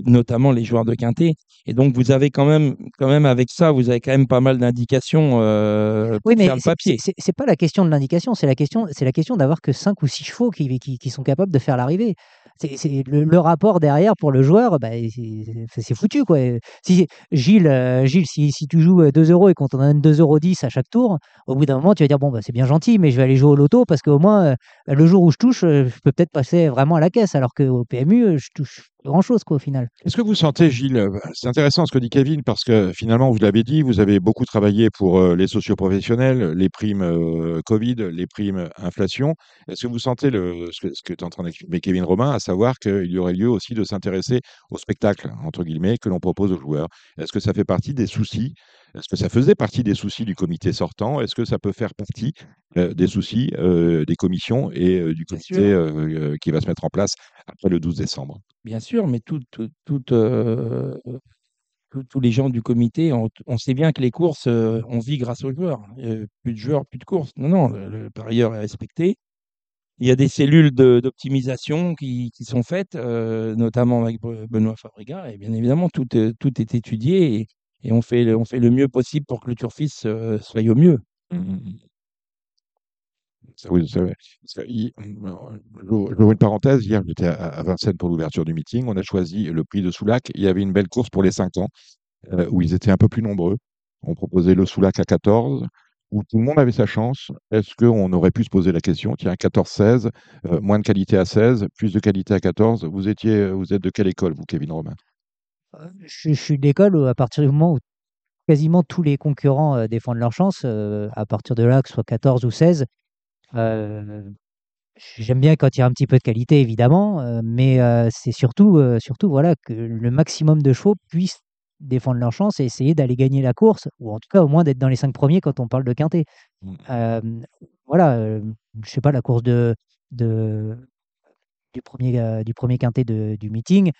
notamment les joueurs de quintet. Et donc, vous avez quand même, quand même avec ça, vous avez quand même pas mal d'indications euh, Oui, mais faire le papier. c'est pas la question de l'indication, c'est la question, c'est la question d'avoir que 5 ou 6 chevaux qui, qui, qui sont capables de faire l'arrivée. C'est le, le rapport derrière pour le joueur, bah, c'est foutu quoi. Si Gilles, euh, Gilles, si, si tu joues euh, 2 euros et qu'on t'en donne 2,10 euros à chaque tour, au bout d'un moment tu vas dire bon bah c'est bien gentil, mais je vais aller jouer au loto parce qu'au moins euh, le jour où je touche, euh, je peux peut-être passer vraiment à la caisse, alors qu'au PMU euh, je touche grand chose quoi au final. Est-ce que vous sentez, Gilles, euh, c'est intéressant ce que dit Kevin, parce que finalement, vous l'avez dit, vous avez beaucoup travaillé pour euh, les socioprofessionnels, les primes euh, Covid, les primes inflation. Est-ce que vous sentez ce que, que est en train d'expliquer Kevin Romain, à savoir qu'il y aurait lieu aussi de s'intéresser au spectacle, entre guillemets, que l'on propose aux joueurs? Est-ce que ça fait partie des soucis Est-ce que ça faisait partie des soucis du comité sortant? Est-ce que ça peut faire partie euh, des soucis euh, des commissions et euh, du comité qui va se mettre en place après le 12 décembre? Bien sûr, mais tout, tout- tout, tous- les gens du comité, on, on sait bien que les courses, on vit grâce aux joueurs. Plus de joueurs, plus de courses. Non, non, le, le parieur est respecté. Il y a des cellules d'optimisation qui, qui sont faites, euh, notamment avec Benoît Fabriga, et bien évidemment, tout, est- tout est étudié et, et on, fait, le- on fait le mieux possible pour que le turfiste euh, soit au mieux. Ça, oui, ça, parce que hi- J'ouvre j'ouvre une parenthèse. Hier, j'étais à, à Vincennes pour l'ouverture du meeting. On a choisi le prix de Soulac. Il y avait une belle course pour les 5 ans euh, où ils étaient un peu plus nombreux. On proposait le Soulac à 14, où tout le monde avait sa chance. Est-ce qu'on aurait pu se poser la question, tiens, 14-16, euh, moins de qualité à 16, plus de qualité à 14 Vous étiez, vous êtes de quelle école, vous, Kevin Romain? Euh, Je, je suis d'école où, à partir du moment où quasiment tous les concurrents euh, défendent leur chance, euh, à partir de là, que ce soit 14 ou 16, euh, j'aime bien quand il y a un petit peu de qualité, évidemment, mais c'est surtout, surtout voilà, que le maximum de chevaux puissent défendre leur chance et essayer d'aller gagner la course, ou en tout cas au moins d'être dans les cinq premiers quand on parle de quintet. Mm. Euh, voilà, euh, je sais pas, la course de, de, du, premier, euh, du premier quintet de- du meeting,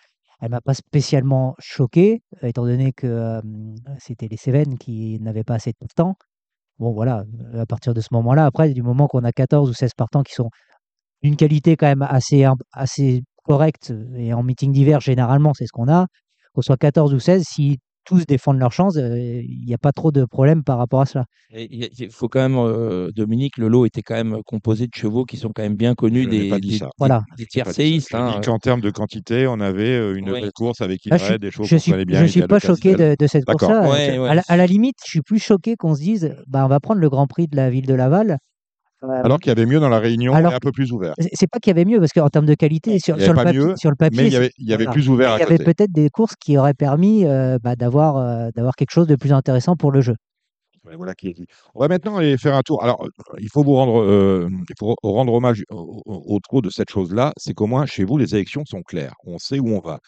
elle m'a pas spécialement choqué, euh, étant donné que euh, c'était les Cévennes qui n'avaient pas assez de temps. Bon, voilà, euh, à partir de ce moment-là, après, du moment qu'on a 14 ou 16 partants qui sont d'une qualité quand même assez, assez correcte, et en meeting d'hiver, généralement, c'est ce qu'on a, qu'on soit 14 ou 16, si tous défendent leur chance, euh, il n'y a pas trop de problème par rapport à cela. Il faut quand même, euh, Dominique, le lot était quand même composé de chevaux qui sont quand même bien connus Je n'ai des, pas dit des, ça. des- Voilà. des tiercéistes. hein. qu'en termes de quantité, on avait euh, une Oui. belle course avec Inred, suis, des chevaux je qu'on suis, bien. je suis pas choqué de, de cette D'accord. course-là. Ouais, Je- ouais, à, la, à la limite, je suis plus choqué qu'on se dise, bah, on va prendre le Grand Prix de la ville de Laval. Alors qu'il y avait mieux dans la Réunion alors et un peu plus ouvert. c'est pas qu'il y avait mieux, parce qu'en termes de qualité, sur, Il le papier, mieux, sur le papier, Mais il y avait, il y avait voilà. plus ouvert il à y avait peut-être des courses qui auraient permis euh, bah, d'avoir euh, d'avoir quelque chose de plus intéressant pour le jeu. Voilà qui est dit. On va maintenant aller faire un tour. Alors, euh, il faut vous rendre, euh, hommage au, au- au de cette chose-là. C'est qu'au moins, chez vous, les élections sont claires. On sait où on va.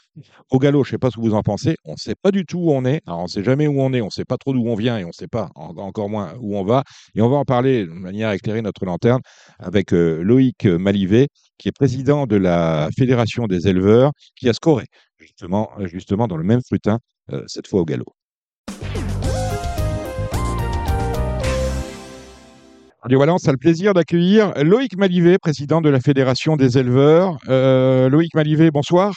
Au galop, je ne sais pas ce que vous en pensez. On ne sait pas du tout où on est. Alors, on ne sait jamais où on est. On ne sait pas trop d'où on vient et on ne sait pas en- encore moins où on va. Et on va en parler de manière à éclairer notre lanterne avec euh, Loïc Malivet, qui est président de la Fédération des éleveurs, qui a scoré justement, justement dans le même scrutin, euh, cette fois au galop. Radio Valence a le plaisir d'accueillir Loïc Malivet, président de la Fédération des éleveurs. Euh, Loïc Malivet, bonsoir.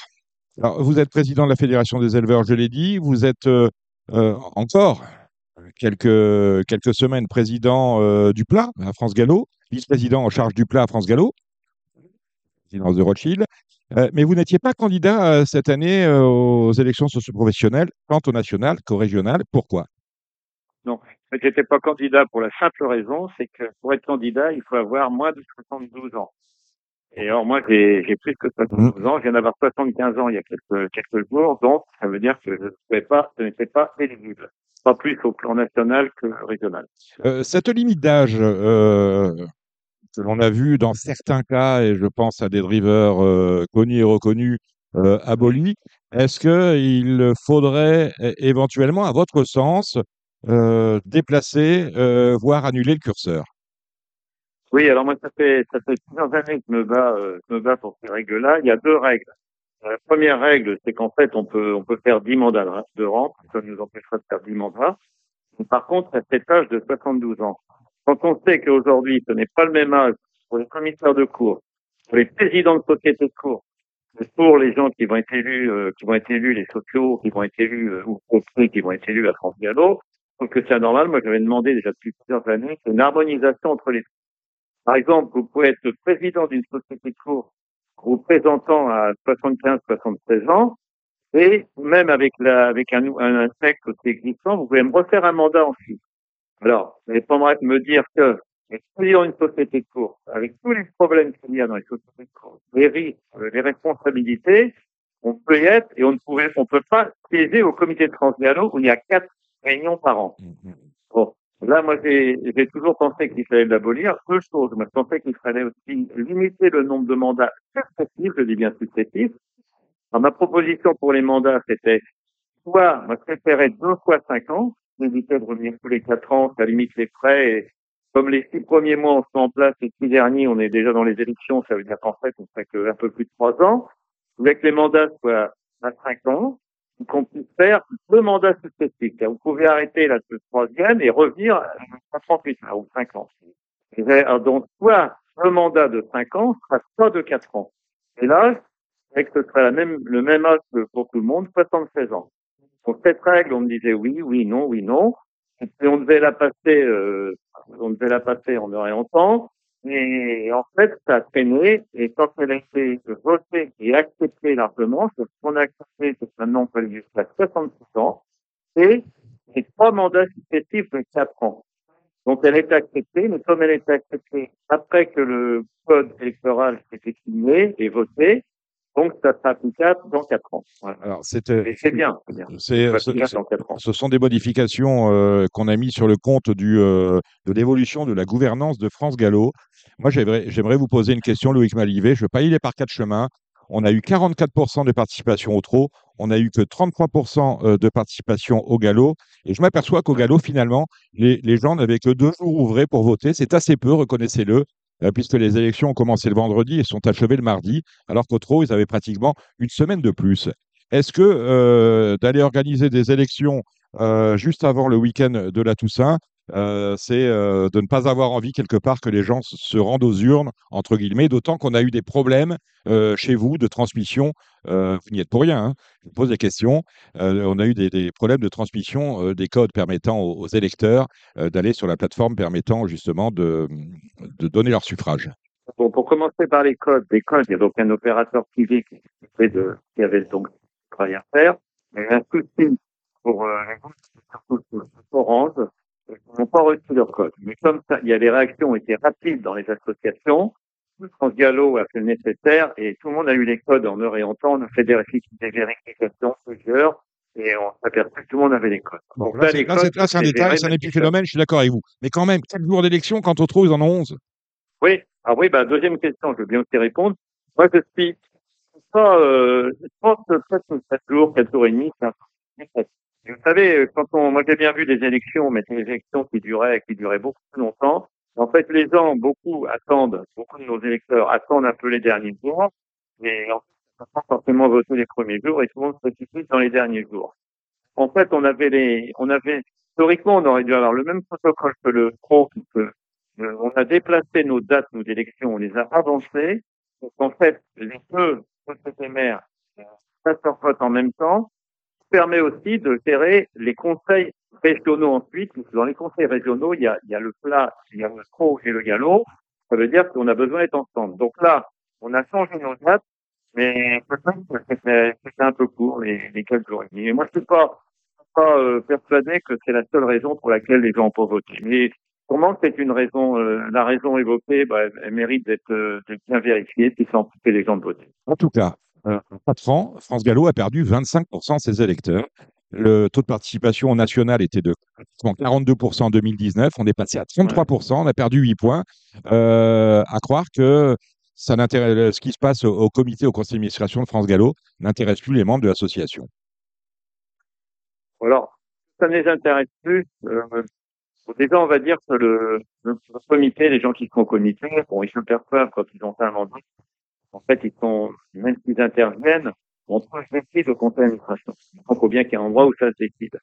Alors, vous êtes président de la Fédération des éleveurs, je l'ai dit. Vous êtes euh, euh, encore quelques, quelques semaines président du plat à France Gallo, vice-président en charge du plat à France Gallo, présidence de Rothschild. Mais vous n'étiez pas candidat cette année aux élections socioprofessionnelles, tant au national qu'au régional. Pourquoi? Je n'étais pas candidat pour la simple raison, c'est que pour être candidat, il faut avoir moins de 72 ans. Et alors moi, j'ai j'ai plus que 72 ans, je viens d'avoir 75 ans il y a quelques, quelques jours, donc ça veut dire que je ne pouvais pas, je n'étais pas éligible. Pas plus au plan national que régional. Euh, cette limite d'âge euh, que l'on a vu dans certains cas, et je pense à des drivers euh, connus et reconnus, euh, abolis, est-ce qu'il faudrait éventuellement, à votre sens, euh, déplacer, euh, voire annuler le curseur Oui, alors moi, ça fait, ça fait plusieurs années que je me bats, euh, je me bats pour ces règles-là. Il y a deux règles. La première règle, c'est qu'en fait, on peut, on peut faire 10 mandats de rente, ça nous empêchera de faire 10 mandats. Par contre, à cet âge de 72 ans, quand on sait qu'aujourd'hui, ce n'est pas le même âge pour les commissaires de cours, pour les présidents de sociétés de cours, pour les gens qui vont être élus, euh, qui vont être élus, les sociaux, qui vont être élus, euh, ou qui vont être élus à France Que c'est anormal. Moi, j'avais demandé déjà depuis plusieurs années une harmonisation entre les par exemple, vous pouvez être président d'une société de cours vous présentant à 75, 76 ans, et même avec la, avec un, un, texte aussi existant, vous pouvez me refaire un mandat ensuite. Alors, vous n'allez pas me dire que les présidents d'une société de cours, avec tous les problèmes qu'il y a dans les sociétés de cours, les risques, les responsabilités, on peut y être et on ne pouvait, on peut pas siéger au comité de où il y a quatre réunions par an. Bon. Là, moi, j'ai toujours pensé qu'il fallait l'abolir. Deux choses. Moi, je pensais qu'il fallait aussi limiter le nombre de mandats successifs, je dis bien successifs. Alors, ma proposition pour les mandats, c'était soit, moi, je préférais deux fois cinq ans, éviter de revenir tous les quatre ans, ça limite les frais. Et comme les six premiers mois, on se met en place, et six derniers, on est déjà dans les élections, ça veut dire qu'en fait, on fait qu'un peu plus de trois ans. Je voulais que les mandats soient à cinq ans qu'on puisse faire deux mandats successifs. Vous pouvez arrêter le troisième et revenir à 38 ou 5 ans. Et donc, soit un mandat de 5 ans, soit soit de 4 ans. Et là, c'est que ce serait la même, le même âge pour tout le monde, 76 ans. Donc, cette règle, on me disait oui, oui, non, oui, non. Et on devait la passer, euh, on devait la passer en heure. Et en fait, ça a traîné. Et quand elle a été votée et acceptée largement, ce qu'on a accepté, c'est maintenant on peut jusqu'à 66 ans. C'est trois mandats successifs de 4 ans. Donc elle est acceptée, mais comme elle est acceptée après que le code électoral ait été signé et voté, donc ça sera applicable dans 4 ans. Voilà. Alors, c'est bien, c'est bien. C'est, Ça sera ce, applicable dans 4 ans. ce sont des modifications euh, qu'on a mis sur le compte du, euh, de l'évolution de la gouvernance de France Gallo. Moi, j'aimerais, vous poser une question, Loïc Malivet. Je ne vais pas y aller par quatre chemins. On a eu 44% de participation au trot. On a eu que 33% euh, de participation au galop. Et je m'aperçois qu'au galop, finalement, les, les gens n'avaient que deux jours ouvrés pour voter. C'est assez peu, reconnaissez-le, euh, puisque les élections ont commencé le vendredi et sont achevées le mardi, alors qu'au trot, ils avaient pratiquement une semaine de plus. Est-ce que euh, d'aller organiser des élections euh, juste avant le week-end de la Toussaint, euh, c'est euh, de ne pas avoir envie quelque part que les gens se- rendent aux urnes, entre guillemets, d'autant qu'on a eu des problèmes euh, chez vous de transmission. Vous n'y êtes pour rien, hein, je vous pose des questions. On a eu des, problèmes de transmission des codes permettant aux, électeurs d'aller sur la plateforme permettant justement de, de donner leur suffrage. Bon, pour commencer par les codes, les codes, il y a donc un opérateur privé qui, de, avait donc travail à faire. Il y a un souci pour euh, surtout Orange, n'ont pas reçu leur code. Mais comme ça, il y a des réactions ont été rapides dans les associations, France Gallo a fait le nécessaire et tout le monde a eu les codes en heure et en temps. On a fait des vérifications plusieurs et on s'est aperçu que tout le monde avait les codes. Bon, là, c'est un détail, c'est un épiphénomène, je suis d'accord avec vous. Mais quand même, 4 jours d'élection, quand on trouve, ils en ont 11. Oui, ah oui, bah, deuxième question, je veux bien aussi répondre. Moi, je suis pas, euh, je pense que presque 7 jours, 4 jours et demi, c'est un vous savez, quand on, moi j'ai bien vu des élections, mais des élections qui duraient, qui duraient beaucoup plus longtemps. En fait, les gens, beaucoup attendent, beaucoup de nos électeurs attendent un peu les derniers jours, mais en fait, pas forcément voter les premiers jours et tout le monde se précipite dans les derniers jours. En fait, on avait les, on avait, historiquement, on aurait dû avoir le même protocole que le pro, que, euh, on a déplacé nos dates, nos élections, on les a avancées. Donc, en fait, les deux sociétés mères passent leur vote en même temps, permet aussi de gérer les conseils régionaux ensuite. Dans les conseils régionaux, il y a, le plat, il y a le pro et le galop. Ça veut dire qu'on a besoin d'être ensemble. Donc là, on a changé nos dates, mais c'était un peu court, les, quelques jours. Et moi, je suis pas, euh, persuadé que c'est la seule raison pour laquelle les gens ont pas voté. Mais comment c'est une raison, euh, la raison évoquée, bah, elle, mérite d'être euh, bien vérifiée si ça empêche les gens de voter. En tout cas, euh, ans, France Gallo a perdu 25% de ses électeurs. Le taux de participation national était de 42% en 2019. On est passé à 33%. On a perdu 8 points. Euh, à croire que ça ce qui se passe au, comité, au conseil d'administration de France Gallo n'intéresse plus les membres de l'association. Alors, ça ne les intéresse plus. Euh, déjà, on va dire que le, comité, les gens qui sont au comité, bon, ils se perçoivent quand ils ont fait un mandat en fait, ils sont, même s'ils interviennent, on trouve décide au conseil d'administration. Il faut bien qu'il y ait un endroit où ça se décide.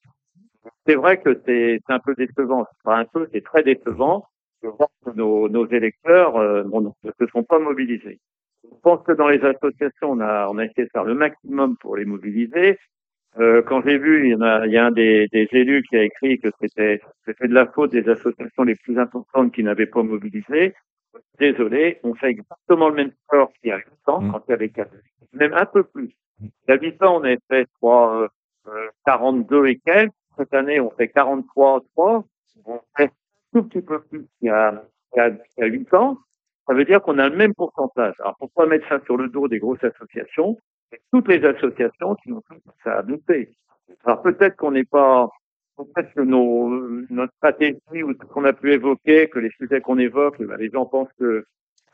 C'est vrai que c'est un peu décevant. Enfin, un peu, c'est très décevant de voir que nos, nos électeurs euh, ne se sont pas mobilisés. Je pense que dans les associations, on a, on a essayé de faire le maximum pour les mobiliser. Euh, quand j'ai vu, il y, en a, il y a un des, des élus qui a écrit que c'était de la faute des associations les plus importantes qui n'avaient pas mobilisé désolé, on fait exactement le même score qu'il y a 8 ans, mm. quand il y avait 4, même un peu plus. Il y a 8 ans, on avait fait 3, euh, 42 et quelques. Cette année, on fait 43, 3. On fait tout petit peu plus qu'il y a, il y a, 8 ans. Ça veut dire qu'on a le même pourcentage. Alors, pourquoi mettre ça sur le dos des grosses associations? C'est toutes les associations qui ont ça à douter. Alors, peut-être qu'on n'est pas, peut-être que nos, notre stratégie ou ce qu'on a pu évoquer, que les sujets qu'on évoque, ben, les gens pensent que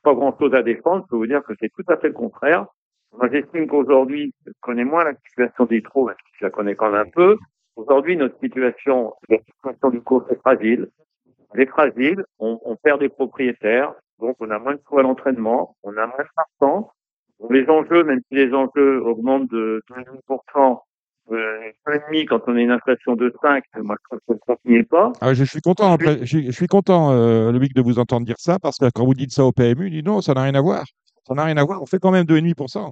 pas grand-chose à défendre. Je peux vous dire que c'est tout à fait le contraire. Moi, j'estime qu'aujourd'hui, je connais moins la situation des trous, parce que je la connais quand même un peu. Aujourd'hui, notre situation, la situation du cours est fragile. Elle est fragile. On, on, perd des propriétaires. Donc, on a moins de trous à l'entraînement. On a moins de partants. Les enjeux, même si les enjeux augmentent de 12%, euh, quand on a une inflation de 5, moi je trouve que ça ne pas. Ah, je suis content, je, suis content euh, Loïc, de vous entendre dire ça, parce que quand vous dites ça au PMU, dit non, ça n'a rien à voir. Ça n'a rien à voir, on fait quand même 2,5%.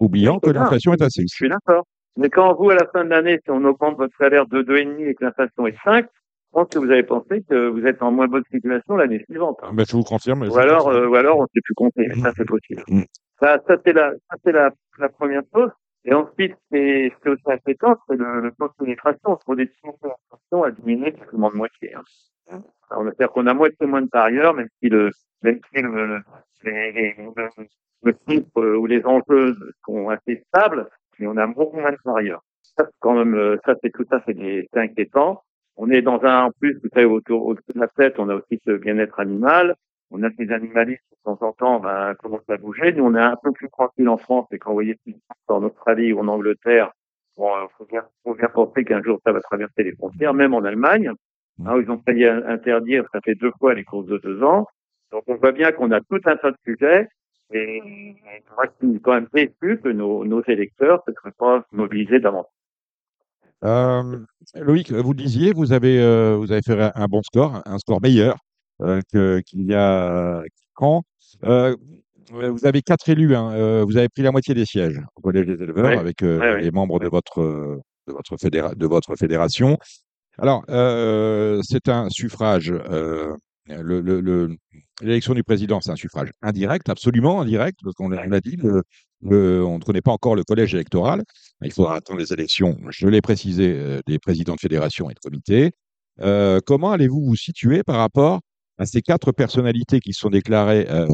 Oubliant que l'inflation est assez. Je suis d'accord. Mais quand vous, à la fin de l'année, si on augmente votre salaire de 2,5 et que l'inflation est 5, je pense que vous avez pensé que vous êtes en moins bonne situation l'année suivante. Ah, ben, je vous confirme. Ou alors, euh, ou alors, on ne sait plus compter. Ça, c'est possible. Mm. Ça, ça c'est la première chose. Et ensuite, c'est aussi inquiétant, c'est le, le taux de pénétration. Pour des pénétration a diminué quasiment de moitié. Hein. Alors, on dire qu'on a moitié moins de parieurs, même si le, même si le, les, le chiffre ou les enjeux sont assez stables, mais on a beaucoup moins de parieurs. Ça, c'est quand même, ça, c'est tout ça, c'est inquiétant. On est dans un, en plus, vous savez, autour, autour de la tête, on a aussi ce bien-être animal. On a ces animalistes qui, de temps en temps, ben, commencent à bouger. Nous, on est un peu plus tranquille en France. Et quand vous voyez ce qui se passe en Australie ou en Angleterre, bon, euh, faut bien, faut bien penser qu'un jour, ça va traverser les frontières, même en Allemagne. Hein, ils ont failli interdire, ça fait deux fois les courses de deux ans. Donc, on voit bien qu'on a tout un tas de sujets. Et moi, je suis quand même déçu que nos, nos électeurs ne seraient pas mobilisés davantage. Euh, Loïc, vous le disiez, vous avez, euh, vous avez fait un bon score, un score meilleur euh, qu'il y a quand euh, vous avez quatre élus, hein, euh, vous avez pris la moitié des sièges au Collège des éleveurs avec les membres de votre, de, votre de votre fédération. Alors, c'est un suffrage, l'élection le, du président, c'est un suffrage indirect, absolument indirect, parce qu'on l'a dit, on ne connaît pas encore le collège électoral. Il faudra attendre les élections, je l'ai précisé, des présidents de fédération et de comités. Euh, comment allez-vous vous situer par rapport à ces quatre personnalités qui sont déclarées euh,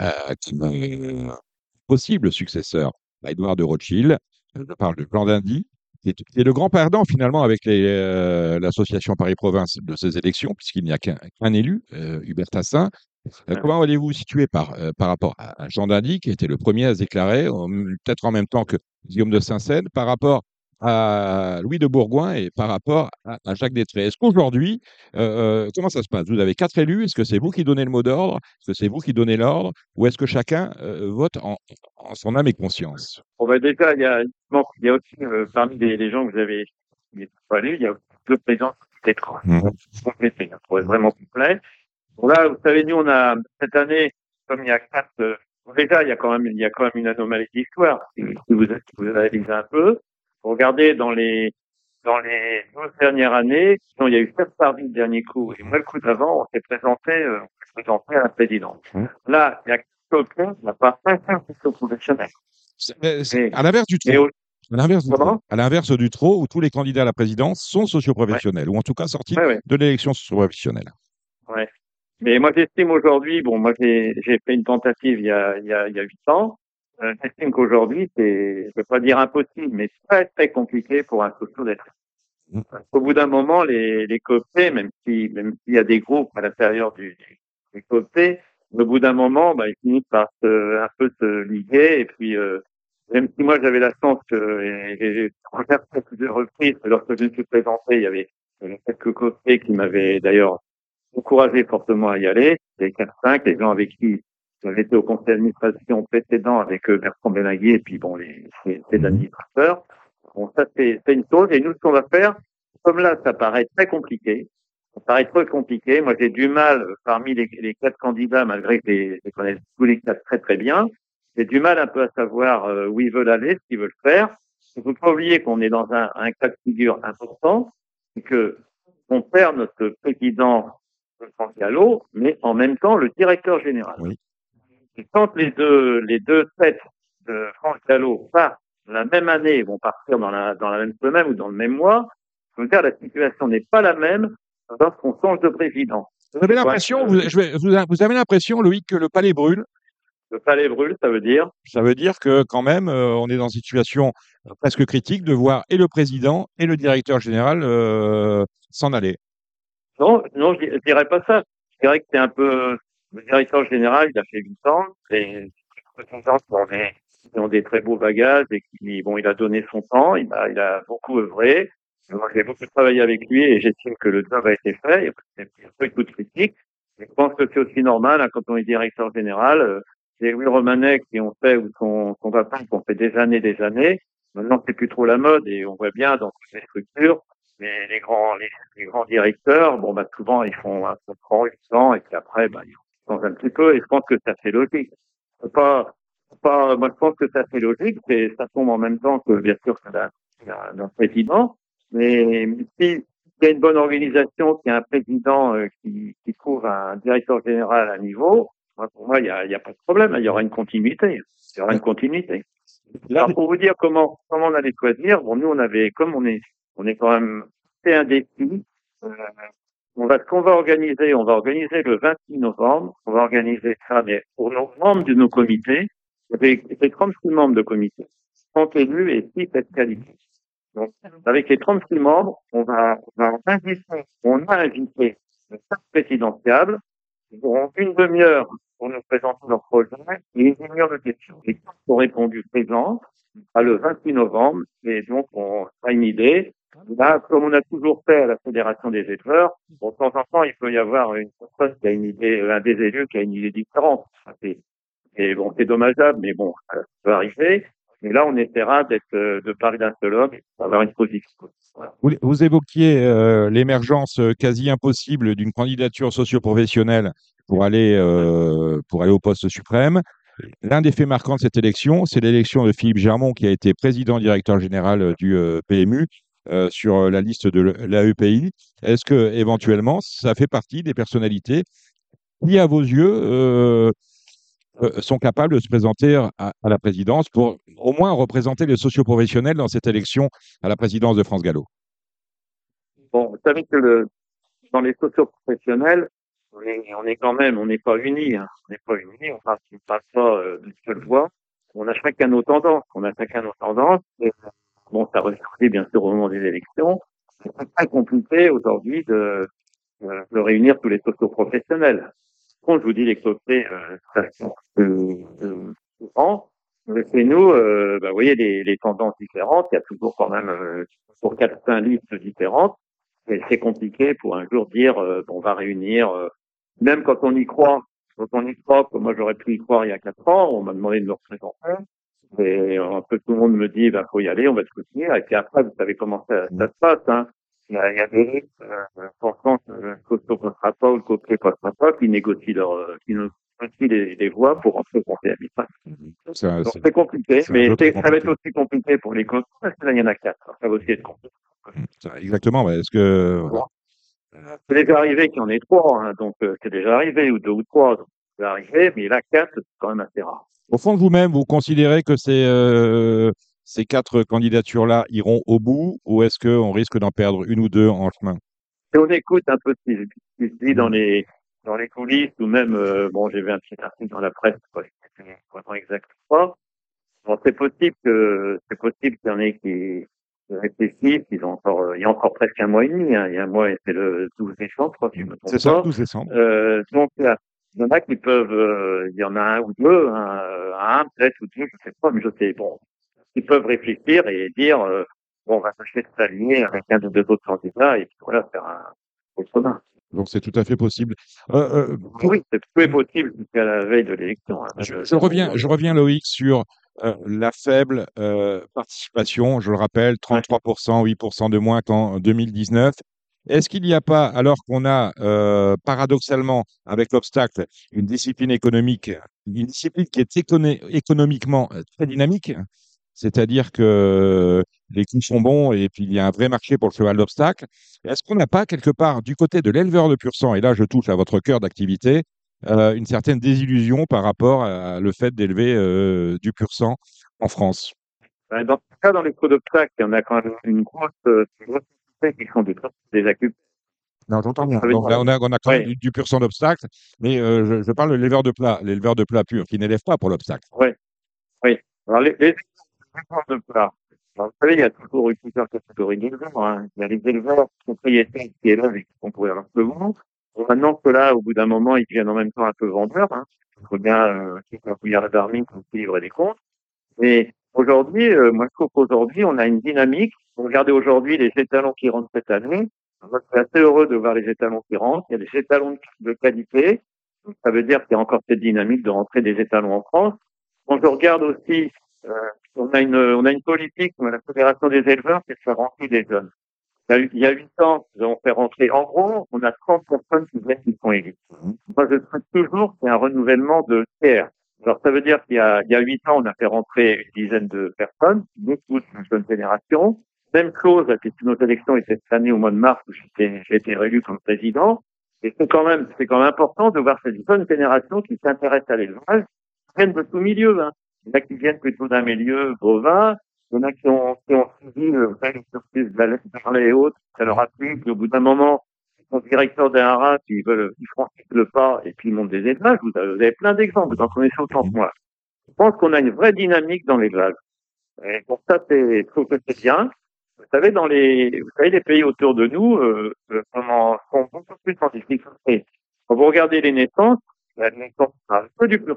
euh, possibles successeurs Edouard de Rothschild, je parle de Plan d'Indy, qui est, le grand perdant finalement avec l'association Paris-Province de ces élections, puisqu'il n'y a qu'un élu, Hubert Tassin. comment allez-vous vous situer par, par rapport à Jean Dindy, qui était le premier à se déclarer, peut-être en même temps que Guillaume de Saint-Seine, par rapport à Louis de Bourgoin et par rapport à, Jacques Détré. Est-ce qu'aujourd'hui, euh, euh, comment ça se passe? Vous avez quatre élus, est-ce que c'est vous qui donnez le mot d'ordre? Est-ce que c'est vous qui donnez l'ordre? Ou est-ce que chacun euh, vote en, son âme et conscience? Bon, ben Déjà, il y a, il y a aussi, parmi les, gens que vous avez allés, il y a deux présidents qui étaient mmh. hein, pour être vraiment complet. Bon, là, vous savez, nous, on a, cette année, comme il y a quatre, déjà, il y a quand même, il y a quand même une anomalie d'histoire, si vous, si vous analysez un peu. Regardez dans les dans les 12 dernières années, il y a eu sept parties le dernier coup. Et moi, le coup d'avant, on s'est présenté, euh, présenté à la présidente. Mmh. Là, il y a quelqu'un qui n'a pas fait un professionnel. À l'inverse du trop. À l'inverse du, à l'inverse du trop, où tous les candidats à la présidence sont socioprofessionnels, ou en tout cas sortis de l'élection socioprofessionnelle. Ouais. Mais moi, j'estime aujourd'hui, bon, moi, j'ai fait une tentative il y a, il y a, il y a 8 ans, euh, j'estime qu'aujourd'hui, c'est, je ne veux pas dire impossible, mais très très compliqué pour un socio d'être. Mm. Au bout d'un moment, les, les cooptés, même si même s'il y a des groupes à l'intérieur du, des cooptés, au bout d'un moment, bah, ils finissent par se, un peu se liguer. Et puis, euh, même si moi j'avais la chance que j'ai regardé plusieurs reprises, lorsque je me suis présenté, il y avait quelques cooptés qui m'avaient d'ailleurs encouragé fortement à y aller. Les 4-5, les gens avec qui j'avais été au conseil d'administration précédent avec euh, Bertrand Benaguier et puis bon, les, les, mhm. administrateurs. Bon, ça c'est une chose. Et nous, ce qu'on va faire, comme là, ça paraît très compliqué. Ça paraît trop compliqué. Moi, j'ai du mal parmi les, les, quatre candidats, malgré que les, les connaissent tous les quatre très très bien. J'ai du mal un peu à savoir euh, où ils veulent aller, ce qu'ils veulent faire. Il faut pas oublier qu'on est dans un, un cas de figure important, c'est que on perd notre président Franck Gallo, mais en même temps le directeur général. Oui quand les deux, les deux têtes de Franck Gallo partent la même année, vont partir dans la, dans la même semaine ou dans le même mois, je veux dire, la situation n'est pas la même lorsqu'on change de président. Vous avez l'impression, vous, vous, avez l'impression, Loïc, que le palais brûle? Le palais brûle, ça veut dire? Ça veut dire que quand même, euh, on est dans une situation euh, presque critique de voir et le président et le directeur général euh, s'en aller. Non, non, je, ne dirais pas ça. Je dirais que c'est un peu, le directeur général, il a fait 8 ans. Qui ont des, ont des très beaux bagages et qui, bon, il a donné son temps. Il a, il a beaucoup œuvré. Moi, j'ai beaucoup travaillé avec lui et j'estime que le job a été fait. Il y a pas de critique. Je pense que c'est aussi normal hein, quand on est directeur général. Euh, c'est Louis Romanet qui ont fait ou son, son papa qui fait des années, des années. Maintenant, c'est plus trop la mode et on voit bien dans toutes les structures mais les grands les, les, grands directeurs, bon bah souvent ils font un peu ans et puis après bah ils un petit peu, et je pense que ça fait logique. Pas, pas, moi, je pense que ça fait logique, et ça tombe en même temps que, bien sûr, d'un président, mais si il y a une bonne organisation, qu'il y a un président euh, qui, qui trouve un directeur général à niveau, moi, pour moi, il n'y a, y a pas de problème. Il y aura une continuité. Il y aura une continuité. Alors, pour vous dire comment, comment on allait choisir, bon, nous, on avait, comme on est, on est quand même, c'est un défi. Euh, on va, ce qu'on va organiser, on va organiser le 26 novembre, on va organiser ça, mais pour nos membres de nos comités, a 36 membres de comité, 30 élus et 6 têtes qualifiées. Donc, avec les 36 membres, on va, on va on a invité le staff présidentiable, ils auront une demi-heure pour nous présenter leur projet et une demi-heure de questions. Les qui ont répondu présents à le 26 novembre, et donc on a une idée, Là, comme on a toujours fait à la Fédération des éleveurs, bon, de temps en temps, il peut y avoir idée, un des élus qui a une idée différente. Et bon, c'est dommageable, mais bon, ça peut arriver. Mais là, on essaiera d'être, euh, de parler d'un seul homme et d'avoir une position. Vous, vous, évoquiez euh, l'émergence quasi impossible d'une candidature socio-professionnelle pour aller euh, pour aller au poste suprême. L'un des faits marquants de cette élection, c'est l'élection de Philippe Germont, qui a été président directeur général du PMU euh, sur euh, la liste de l'AEPI. Est-ce que éventuellement ça fait partie des personnalités qui, à vos yeux, euh, sont capables de se présenter à, la présidence pour au moins représenter les socioprofessionnels dans cette élection à la présidence de France Gallo? Bon, vous savez que dans les socio-professionnels, on est, quand même, on n'est pas unis, hein. on n'est pas unis, on passe, on passe pas d'une seule voix. On a chacun nos tendances, on a chacun nos tendances. Et, bon, ça ressortait bien sûr au moment des élections. C'est très compliqué aujourd'hui de, de réunir tous les socio-professionnels. Quand je vous dis les côtés euh, euh, euh, souvent, chez nous, euh, bah, vous voyez les, les, tendances différentes. Il y a toujours quand même euh, pour quatre cinq listes différentes. Et c'est compliqué pour un jour dire euh, on va réunir. même quand on y croit, quand on y croit, comme moi j'aurais pu y croire il y a quatre ans, on m'a demandé de me représenter. Et un peu tout le monde me dit, bah, faut y aller, on va se soutenir. Et puis après, vous savez comment ça, ça se passe. Hein. Il y a, des listes, euh, pourtant, le costaud ne passera pas ou le copier ne passera pas, qui négocient leur, euh, qui négocient les, les voix pour rentrer au conseil administratif. Donc c'est compliqué, mais ça va être aussi compliqué pour les costauds parce que là, il y en a quatre. Ça va aussi être compliqué. Exactement, est-ce que. Voilà. Euh, c'est déjà arrivé qu'il y en ait trois, hein, donc euh, c'est déjà arrivé, ou deux ou trois, donc c'est arrivé, mais là, quatre, c'est quand même assez rare. Au fond de vous-même, vous considérez que c'est euh, ces quatre candidatures-là iront au bout ou est-ce qu'on risque d'en perdre une ou deux en chemin? Si on écoute un peu ce qui se dit dans les, dans les coulisses ou même, euh, bon, j'ai vu un petit article dans la presse, quoi, vraiment exact pas. Bon, c'est possible que, c'est possible qu'il y en ait qui réfléchissent, ils ont encore, il y a encore presque un mois et demi, hein, il y a un mois et c'est le 12 décembre, si je me trompe C'est ça, le 12 décembre. Euh, donc, il y en a qui peuvent, euh, il y en a un ou deux, hein, un peut-être ou deux, je sais pas, mais je sais, bon, ils peuvent réfléchir et dire euh, bon, on va s'acheter de s'aligner avec un ou deux autres candidats et puis voilà, faire un commun. Donc c'est tout à fait possible. Euh, euh, oui, c'est tout est possible jusqu'à la veille de l'élection. Hein. Je, je, reviens, je reviens Loïc sur euh, la faible euh, participation. Je le rappelle, 33%, 8% de moins qu'en 2019. Est-ce qu'il n'y a pas, alors qu'on a euh, paradoxalement, avec l'obstacle, une discipline économique, une discipline qui est écono économiquement très dynamique, c'est-à-dire que les coûts sont bons et puis il y a un vrai marché pour le cheval d'obstacle. Est-ce qu'on n'a pas quelque part du côté de l'éleveur de pur sang, et là je touche à votre cœur d'activité, euh, une certaine désillusion par rapport à le fait d'élever euh, du pur sang en France? Dans ce cas, dans les coûts d'obstacle, en a quand même une grosse, euh, une grosse qui sont des, des. Non, j'entends bien. Donc là, on a, on a quand même du, du, pur sang d'obstacle, mais euh, je, je, parle de l'éleveur de plat, l'éleveur de plat pur, qui n'élève pas pour l'obstacle. Oui, oui. Alors, les, les de plat. Alors, vous savez, il y a toujours eu plusieurs catégories d'éleveurs. Hein. Il y a les éleveurs propriétaires qui élèvent et qui font courir leur second. Maintenant que là, au bout d'un moment, ils deviennent en même temps un peu vendeurs. Hein. Il faut bien euh, soient couillard d'armine pour livrer des comptes. Mais aujourd'hui, euh, moi, je trouve qu'aujourd'hui, on a une dynamique. Regardez aujourd'hui les étalons qui rentrent cette année. Moi, je suis assez heureux de voir les étalons qui rentrent. Il y a des étalons de qualité. Donc, ça veut dire qu'il y a encore cette dynamique de rentrer des étalons en France. Quand je regarde aussi euh, on a une on a une politique, la Fédération des éleveurs, c'est de faire rentrer des jeunes. Il y a huit ans, nous avons fait rentrer, en gros, on a 30 personnes qui viennent qui sont élites. Moi, je trouve toujours qu'il y a un renouvellement de tiers. Alors, ça veut dire qu'il y a, il y a huit ans, on a fait rentrer une dizaine de personnes, beaucoup de jeunes générations. Même chose, puisque nos élections étaient cette année au mois de mars où j'ai été réélu comme président. Et c'est quand même, c'est quand même important de voir cette jeune génération qui s'intéresse à l'élevage, viennent de tout milieu, hein. Il y en a qui viennent plutôt d'un milieu bovin. Il y en a qui ont, qui ont suivi le les surprises de la lettre et autres. Ça leur a plu. Puis au bout d'un moment, sont directeurs d'un rat, ils veulent, ils franchissent le pas et puis ils montent des élevages. Vous avez, vous avez plein d'exemples. Vous en connaissez autant que moi. Je pense qu'on a une vraie dynamique dans l'élevage. Et pour ça, c'est, je trouve que c'est bien. Vous savez, dans les, vous savez, les pays autour de nous, euh, comment, sont beaucoup plus en difficulté. Quand vous regardez les naissances, la naissance, un peu du plus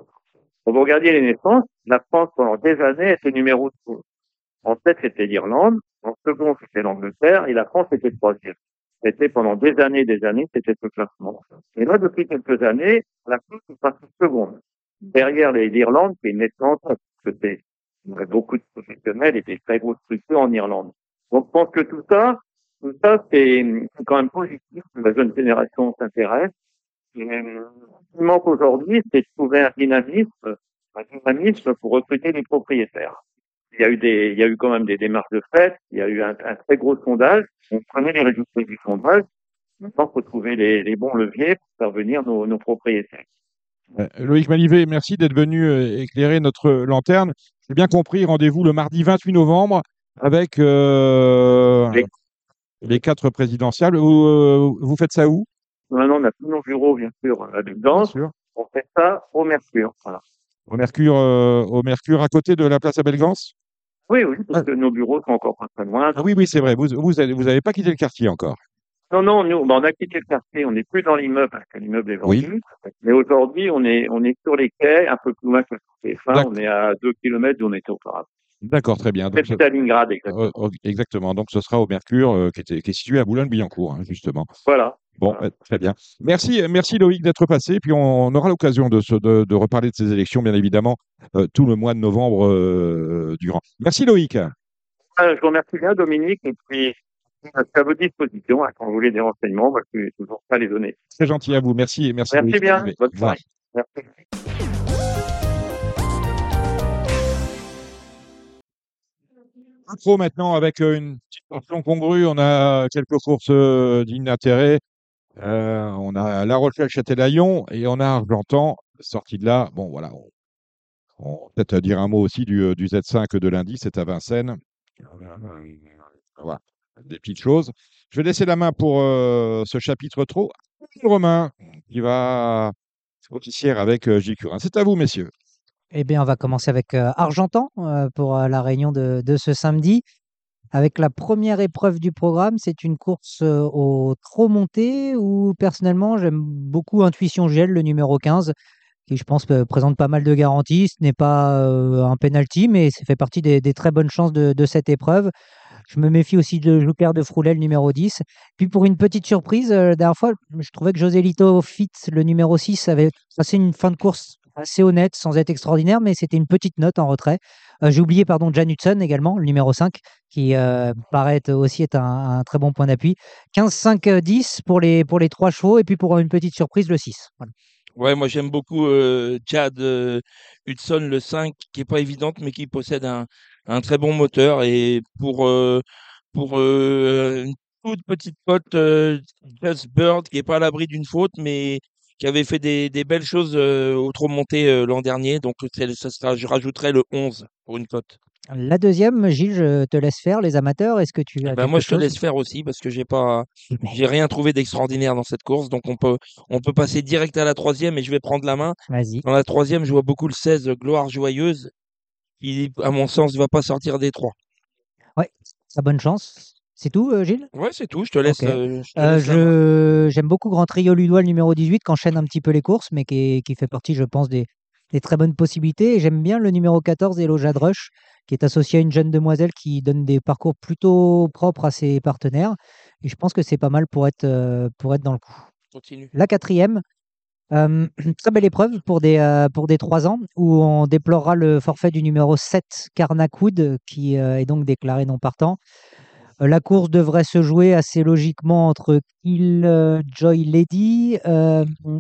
quand vous regardiez les naissances, la France, pendant des années, était numéro 2. En tête, c'était l'Irlande. En second, c'était l'Angleterre. Et la France était troisième. C'était pendant des années des années, c'était le classement. Et là, depuis quelques années, la France est passée seconde. Derrière l'Irlande, qui est nettement parce que c'est beaucoup de professionnels et des très grosses structures en Irlande. Donc, je pense que tout ça, tout ça, c'est quand même positif que la jeune génération s'intéresse ce qui manque aujourd'hui, c'est de trouver un dynamisme, un dynamisme pour recruter les propriétaires. Il y a eu des, il y a eu quand même des démarches de fait. Il y a eu un, très gros sondage. On prenait les résultats du sondage. Maintenant, faut trouver les, les, bons leviers pour faire venir nos, nos propriétaires. Euh, Loïc Malivet, merci d'être venu euh, éclairer notre lanterne. J'ai bien compris, rendez-vous le mardi 28 novembre avec euh, les quatre présidentielles. Vous, euh, vous faites ça où? Maintenant, on a tous nos bureaux, bien sûr, à Belgance. On fait ça au Mercure. Voilà. Au Mercure, euh, au Mercure, à côté de la place à Belgance Oui, oui, parce que nos bureaux sont encore pas très loin. Ah oui, oui, c'est vrai. Vous vous avez, vous avez pas quitté le quartier encore. Non, non, nous, ben, on a quitté le quartier. On n'est plus dans l'immeuble parce que l'immeuble est vendu. Mais aujourd'hui, on est, on est sur les quais, un peu plus loin que le TF1. On est à deux kilomètres d'où on était auparavant. D'accord, très bien. C'est Stalingrad, exactement. Euh, exactement. Donc, ce sera au Mercure, euh, qui, est situé à Boulogne-Billancourt, hein, justement. Voilà. Bon, euh, très bien. Merci, merci Loïc d'être passé. Puis on, aura l'occasion de, de, de, reparler de ces élections, bien évidemment, tout le mois de novembre durant. Merci Loïc. je vous remercie bien, Dominique. Et puis, à votre disposition. Hein, quand vous voulez des renseignements, je suis toujours pas les donner. C'est gentil à vous. Merci. Merci, merci bien. Bonne soirée. Merci. Pro maintenant avec une situation congrue. On a quelques courses dignes d'intérêt. On a La Rochelle-Châtelaillon et on a Argentan. Sorti de là, bon voilà. On, va peut-être dire un mot aussi du, du Z5 de lundi, c'est à Vincennes. Voilà des petites choses. Je vais laisser la main pour ce chapitre trop. Romain, qui va officier avec Gilles Curin. C'est à vous, messieurs. Eh bien, on va commencer avec euh, Argentan pour la réunion de, ce samedi. Avec la première épreuve du programme, c'est une course au trop monté où personnellement j'aime beaucoup Intuition Gel, le numéro 15, qui je pense présente pas mal de garanties. Ce n'est pas un penalty, mais ça fait partie des, très bonnes chances de, cette épreuve. Je me méfie aussi de Joker de Froulet, le numéro 10. Puis pour une petite surprise, euh, la dernière fois, je trouvais que José Lito Fit, le numéro 6, avait passé une fin de course assez honnête, sans être extraordinaire, mais c'était une petite note en retrait. Euh, j'ai oublié, pardon, Jan Hudson également, le numéro 5, qui euh, paraît aussi être un, très bon point d'appui. 15, 5, 10 pour les, pour les trois chevaux, et puis pour une petite surprise, le 6. Ouais, moi j'aime beaucoup Chad Hudson, le 5, qui n'est pas évidente, mais qui possède un, un très bon moteur. Et pour, euh, pour euh, une toute petite pote, euh, Just Bird, qui n'est pas à l'abri d'une faute, mais qui avait fait des, des belles choses au trop monté l'an dernier. Donc, ça sera, je rajouterai le 11 pour une cote. La deuxième, Gilles, je te laisse faire les amateurs. Est-ce que tu as ben moi, je te laisse faire aussi parce que j'ai pas, j'ai rien trouvé d'extraordinaire dans cette course. Donc on peut, on peut passer direct à la troisième et je vais prendre la main. Vas-y. Dans la troisième, je vois beaucoup le 16 Gloire joyeuse qui, à mon sens, ne va pas sortir des trois. Ouais, ça bonne chance. C'est tout, euh, Gilles? Ouais, c'est tout. Je te laisse. Euh, euh, j'aime beaucoup Grand Trio Ludois, le numéro 18, qui enchaîne un petit peu les courses, mais qui, qui fait partie, je pense, des, des très bonnes possibilités. Et j'aime bien le numéro 14, Elo Jadrush, qui est associé à une jeune demoiselle qui donne des parcours plutôt propres à ses partenaires. Et je pense que c'est pas mal pour être, pour être dans le coup. Continue. La quatrième, très belle épreuve pour des, pour des 3 ans où on déplorera le forfait du numéro 7 Carnacoud qui est donc déclaré non partant. La course devrait se jouer assez logiquement entre Kill Joy Lady,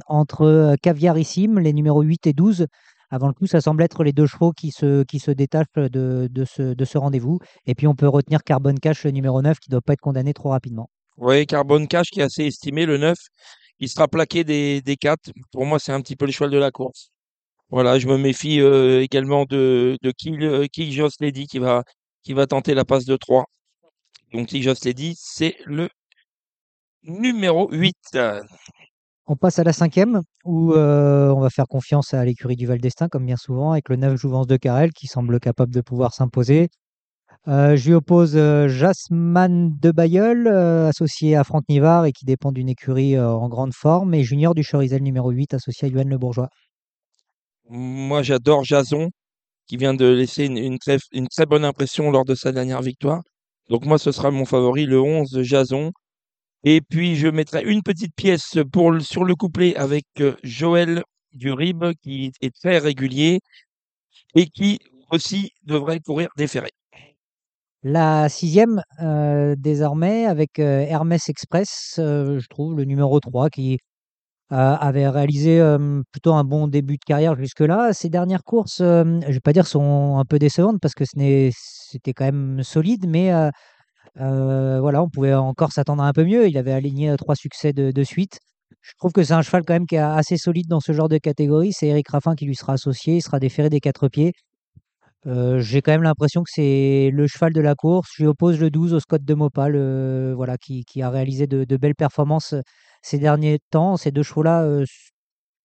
entre Caviarissime, les numéros 8 et 12. Avant le coup, ça semble être les deux chevaux qui se, qui se détachent de, de ce, de ce rendez-vous. Et puis, on peut retenir Carbon Cash, le numéro 9, qui ne doit pas être condamné trop rapidement. Oui, Carbon Cash qui est assez estimé, le 9, il sera plaqué des, des 4. Pour moi, c'est un petit peu le cheval de la course. Voilà, je me méfie euh, également de, de Kill, euh, Joss Lady qui va, qui va tenter la passe de 3. Donc Kill Joss Lady, c'est le numéro 8. On passe à la cinquième, où euh, on va faire confiance à l'écurie du Val d'Estaing, comme bien souvent, avec le 9 Jouvence de Carrel, qui semble capable de pouvoir s'imposer. Euh, je lui oppose euh, Jasmine de Bayeul, euh, associé à Franck Nivard et qui dépend d'une écurie en grande forme, et Junior du Chorizel numéro 8, associé à Yoann Le Bourgeois. Moi, j'adore Jason, qui vient de laisser une, très, une, très, bonne impression lors de sa dernière victoire. Donc moi, ce sera mon favori, le 11 Jason. Et puis, je mettrai une petite pièce sur le couplet avec Joël Durib, qui est très régulier et qui aussi devrait courir déféré. La sixième, euh, désormais, avec euh, Hermès Express, euh, je trouve, le numéro 3, qui avait réalisé plutôt un bon début de carrière jusque-là. Ces dernières courses, je ne vais pas dire sont un peu décevantes parce que c'était quand même solide, mais voilà, on pouvait encore s'attendre un peu mieux. Il avait aligné trois succès de, de suite. Je trouve que c'est un cheval quand même qui est assez solide dans ce genre de catégorie. C'est Eric Raffin qui lui sera associé. Il sera déféré des quatre pieds. J'ai quand même l'impression que c'est le cheval de la course. Je lui oppose le 12 au Scott de Mopal, euh, voilà, qui, a réalisé de, belles performances ces derniers temps. Ces deux chevaux-là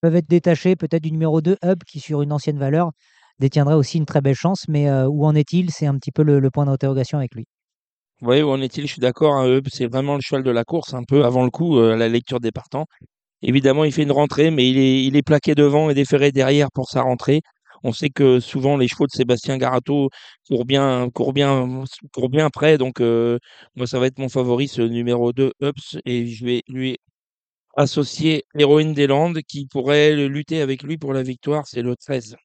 peuvent être détachés, peut-être du numéro 2, Hub, qui sur une ancienne valeur détiendrait aussi une très belle chance. Mais où en est-il? C'est un petit peu le, point d'interrogation avec lui. Oui, où en est-il? Je suis d'accord, hein, Hub, c'est vraiment le cheval de la course, un peu avant le coup, euh, la lecture des partants. Évidemment, il fait une rentrée, mais il est, il est plaqué devant et déféré derrière pour sa rentrée. On sait que souvent les chevaux de Sébastien Garato courent bien, courent bien, courent bien près. Donc, euh, moi, ça va être mon favori, ce numéro 2, Ups, et je vais lui associer Héroïne des Landes qui pourrait lutter avec lui pour la victoire. C'est le 13.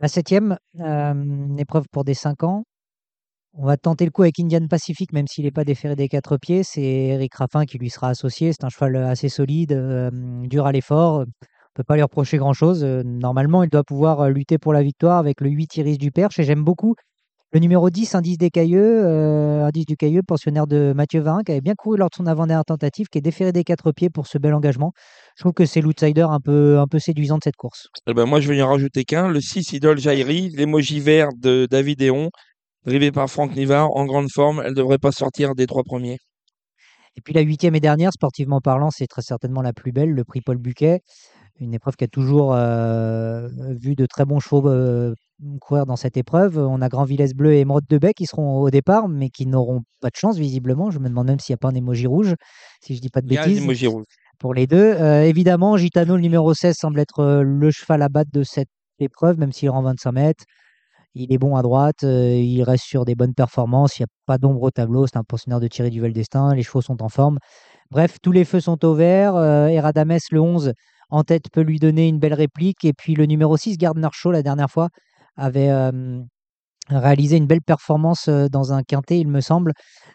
La septième, euh, épreuve pour des 5 ans. On va tenter le coup avec Indian Pacific, même s'il n'est pas déféré des quatre pieds. C'est Eric Raffin qui lui sera associé. C'est un cheval assez solide, euh, dur à l'effort. On peut pas lui reprocher grand-chose. Euh, Normalement, il doit pouvoir euh, lutter pour la victoire avec le 8 Iris du Perche. Et j'aime beaucoup le numéro 10, Indice des Cailleux, euh, Indice du Cailleux, pensionnaire de Mathieu Varin, qui avait bien couru lors de son avant-dernière tentative, qui est déféré des quatre pieds pour ce bel engagement. Je trouve que c'est l'outsider un peu, un peu séduisant de cette course. Eh ben, moi, je vais y en rajouter qu'un. Le 6, Idole Jairi, l'émoji vert de David Héon, drivé par Franck Nivard, en grande forme. Elle devrait pas sortir des trois premiers. Et puis la huitième et dernière, sportivement parlant, c'est très certainement la plus belle, le prix Paul Buquet. Une épreuve qui a toujours euh, vu de très bons chevaux euh, courir dans cette épreuve. On a Grand Villesse Bleu et Émeraude de qui seront au départ, mais qui n'auront pas de chance visiblement. Je me demande même s'il n'y a pas un émoji rouge, si je dis pas de Il y a bêtises, rouge. pour les deux. Euh, évidemment, Gitano, le numéro 16, semble être le cheval à battre de cette épreuve, même s'il rend 25 mètres. Il est bon à droite, il reste sur des bonnes performances, il n'y a pas d'ombre au tableau, c'est un pensionnaire de Thierry Duvel d'Estaing, les chevaux sont en forme. Bref, tous les feux sont au vert. Eradames, le 11, en tête, peut lui donner une belle réplique. Et puis le numéro 6, Gardner Shaw, la dernière fois, avait réalisé une belle performance dans un quintet, il me semble.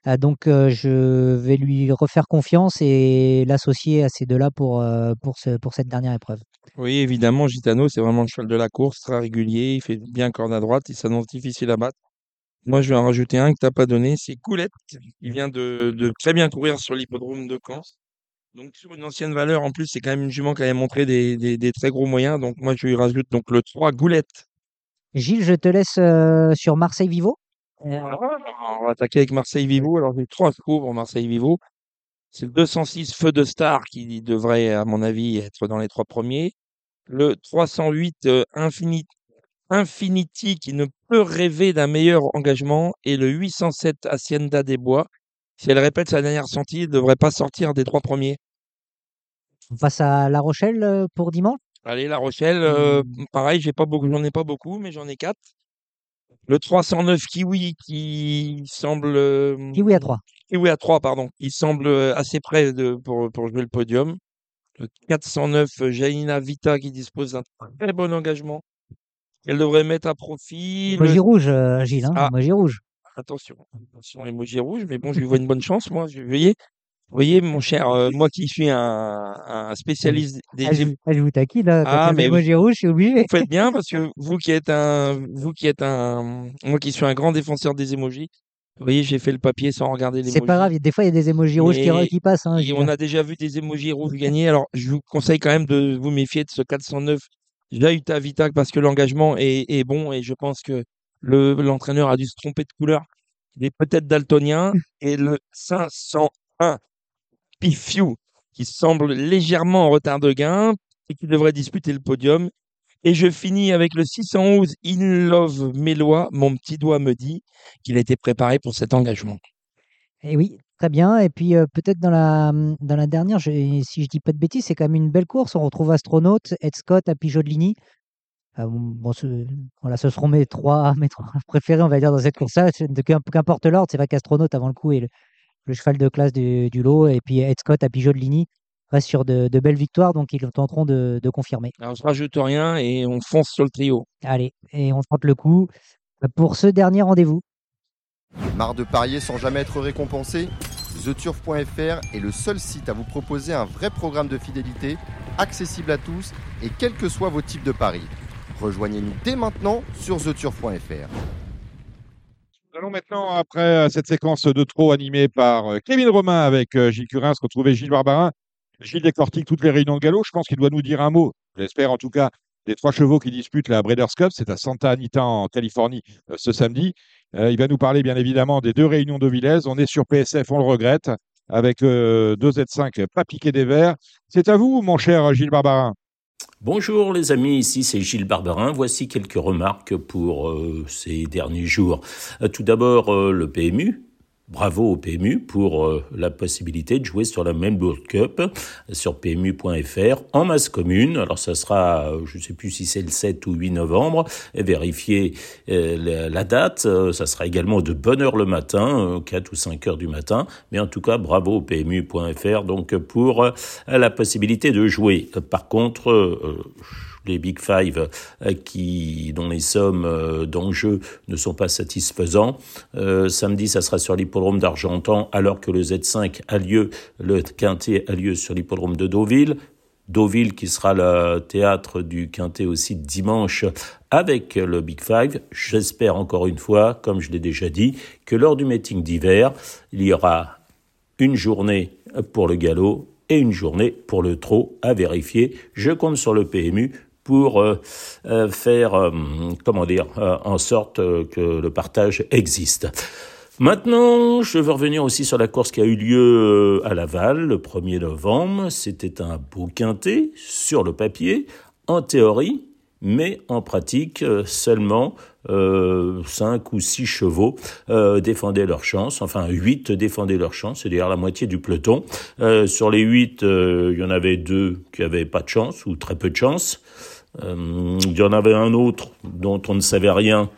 Euh, donc je vais lui refaire confiance et l'associer à ces deux-là pour, pour, ce- pour cette dernière épreuve. Oui, évidemment, Gitano, c'est vraiment le cheval de la course, très régulier, il fait bien corde à droite, il s'annonce difficile à battre. Moi, je vais en rajouter un que tu n'as pas donné, c'est Coulette. Il vient de très bien courir sur l'hippodrome de Caen. Donc, sur une ancienne valeur, en plus, c'est quand même une jument qui avait montré des, des, des très gros moyens. Donc, moi, je lui rajoute donc le 3 Goulette. Gilles, je te laisse euh, sur Marseille Vivo. Euh, On va attaquer avec Marseille Vivo. Alors, j'ai trois chevaux pour Marseille Vivo. C'est le 206 Feu de Star qui devrait, à mon avis, être dans les trois premiers. Le 308 euh, Infini- Infinity qui ne peut rêver d'un meilleur engagement. Et le 807 Hacienda des Bois. Si elle répète sa dernière sortie, il ne devrait pas sortir des trois premiers. on passe à La Rochelle euh, pour dimanche? Allez, La Rochelle, euh, Mmh. pareil, j'ai pas beaucoup, j'en ai pas beaucoup, mais j'en ai quatre. Le 309 Kiwi qui semble. euh, Kiwi à 3. Kiwi à 3, pardon. Il semble assez près de, pour, pour jouer le podium. Le 409 euh, Jaina Vita qui dispose d'un très bon engagement. Elle devrait mettre à profit. Emoji Le... rouge, euh, Gilles. Hein, Ah. rouge. Attention, attention, emoji rouge, mais bon, je lui vois une bonne chance, moi. Je, vous voyez, vous voyez, mon cher, euh, moi qui suis un, un spécialiste des, Ah, je, ah, je vous taquine, là. Ah, mais l'emoji rouge, je suis obligé. Vous faites bien parce que vous qui êtes un, vous qui êtes un, moi qui suis un grand défenseur des emojis, vous voyez, j'ai fait le papier sans regarder les C'est pas grave, des fois il y a des emojis rouges qui, passent. Hein, Et on a déjà vu des emojis rouges gagner. Alors, je vous conseille quand même de vous méfier de ce 409 Jahuta Vita parce que l'engagement est, est bon et je pense que le, l'entraîneur a dû se tromper de couleur. Il est peut-être daltonien et le 501 Pifiu qui semble légèrement en retard de gain et qui devrait disputer le podium. Et je finis avec le 611 In Love Mélois. Mon petit doigt me dit qu'il a été préparé pour cet engagement. Et oui, très bien. Et puis euh, peut-être dans la, dans la dernière, je- si je dis pas de bêtises, c'est quand même une belle course. On retrouve Astronaute, Ed Scott, Happy Bon, ce, voilà, ce seront mes trois, mes trois préférés, on va dire, dans cette course-là. De- Qu'importe l'ordre, c'est vrai qu'Astronaute, avant le coup, est le, le cheval de classe du, du lot. Et puis Ed Scott, Happy Ligny reste sur de, de belles victoires, donc ils tenteront de, de confirmer. Alors, je rajoute rien et on fonce sur le trio. Allez, et on tente le coup pour ce dernier rendez-vous. Marre de parier sans jamais être récompensé? TheTurf.fr est le seul site à vous proposer un vrai programme de fidélité, accessible à tous et quels que soient vos types de paris. Rejoignez-nous dès maintenant sur TheTurf.fr. Nous allons maintenant, après euh, cette séquence de trop animée par euh, Kevin Romain avec euh, Gilles Curins, retrouver Gilles Barbarin. Gilles décortique toutes les réunions de galop. Je pense qu'il doit nous dire un mot, j'espère en tout cas, des trois chevaux qui disputent la Breeders' Cup. C'est à Santa Anita en Californie ce samedi. il va nous parler bien évidemment des deux réunions de Villez. On est sur PSF, on le regrette, avec deux Z5 pas piqué des verres. C'est à vous, mon cher Gilles Barbarin. Bonjour les amis, ici c'est Gilles Barberin. Voici quelques remarques pour ces derniers jours. tout d'abord, le PMU, Bravo au PMU pour euh, la possibilité de jouer sur la même World Cup sur PMU.fr en masse commune. Alors ça sera, euh, je ne sais plus si c'est le 7 ou 8 novembre, et vérifier euh, la, date. Ça sera également de bonne heure le matin, 4 ou 5 heures du matin. Mais en tout cas, bravo au PMU.fr donc pour la possibilité de jouer. Par contre, les Big Five euh, qui, dont les sommes euh, d'enjeu ne sont pas satisfaisants. Euh, samedi, ça sera sur l'hippodrome d'Argentan, alors que le Z5 a lieu, le Quintet a lieu sur l'hippodrome de Deauville. Deauville qui sera le théâtre du Quintet aussi dimanche avec le Big Five. J'espère encore une fois, comme je l'ai déjà dit, que lors du meeting d'hiver, il y aura une journée pour le galop et une journée pour le trot à vérifier. Je compte sur le PMU pour euh, euh, faire, euh, comment dire, en sorte que le partage existe. Maintenant, je veux revenir aussi sur la course qui a eu lieu à Laval le 1er novembre. C'était un beau quintet sur le papier, en théorie, mais en pratique, seulement euh, 5 ou 6 chevaux défendaient leur chance, enfin 8 défendaient leur chance, c'est-à-dire la moitié du peloton. sur les 8, il y en avait deux qui avaient pas de chance ou très peu de chance. Euh, il y en avait un autre dont on ne savait rien,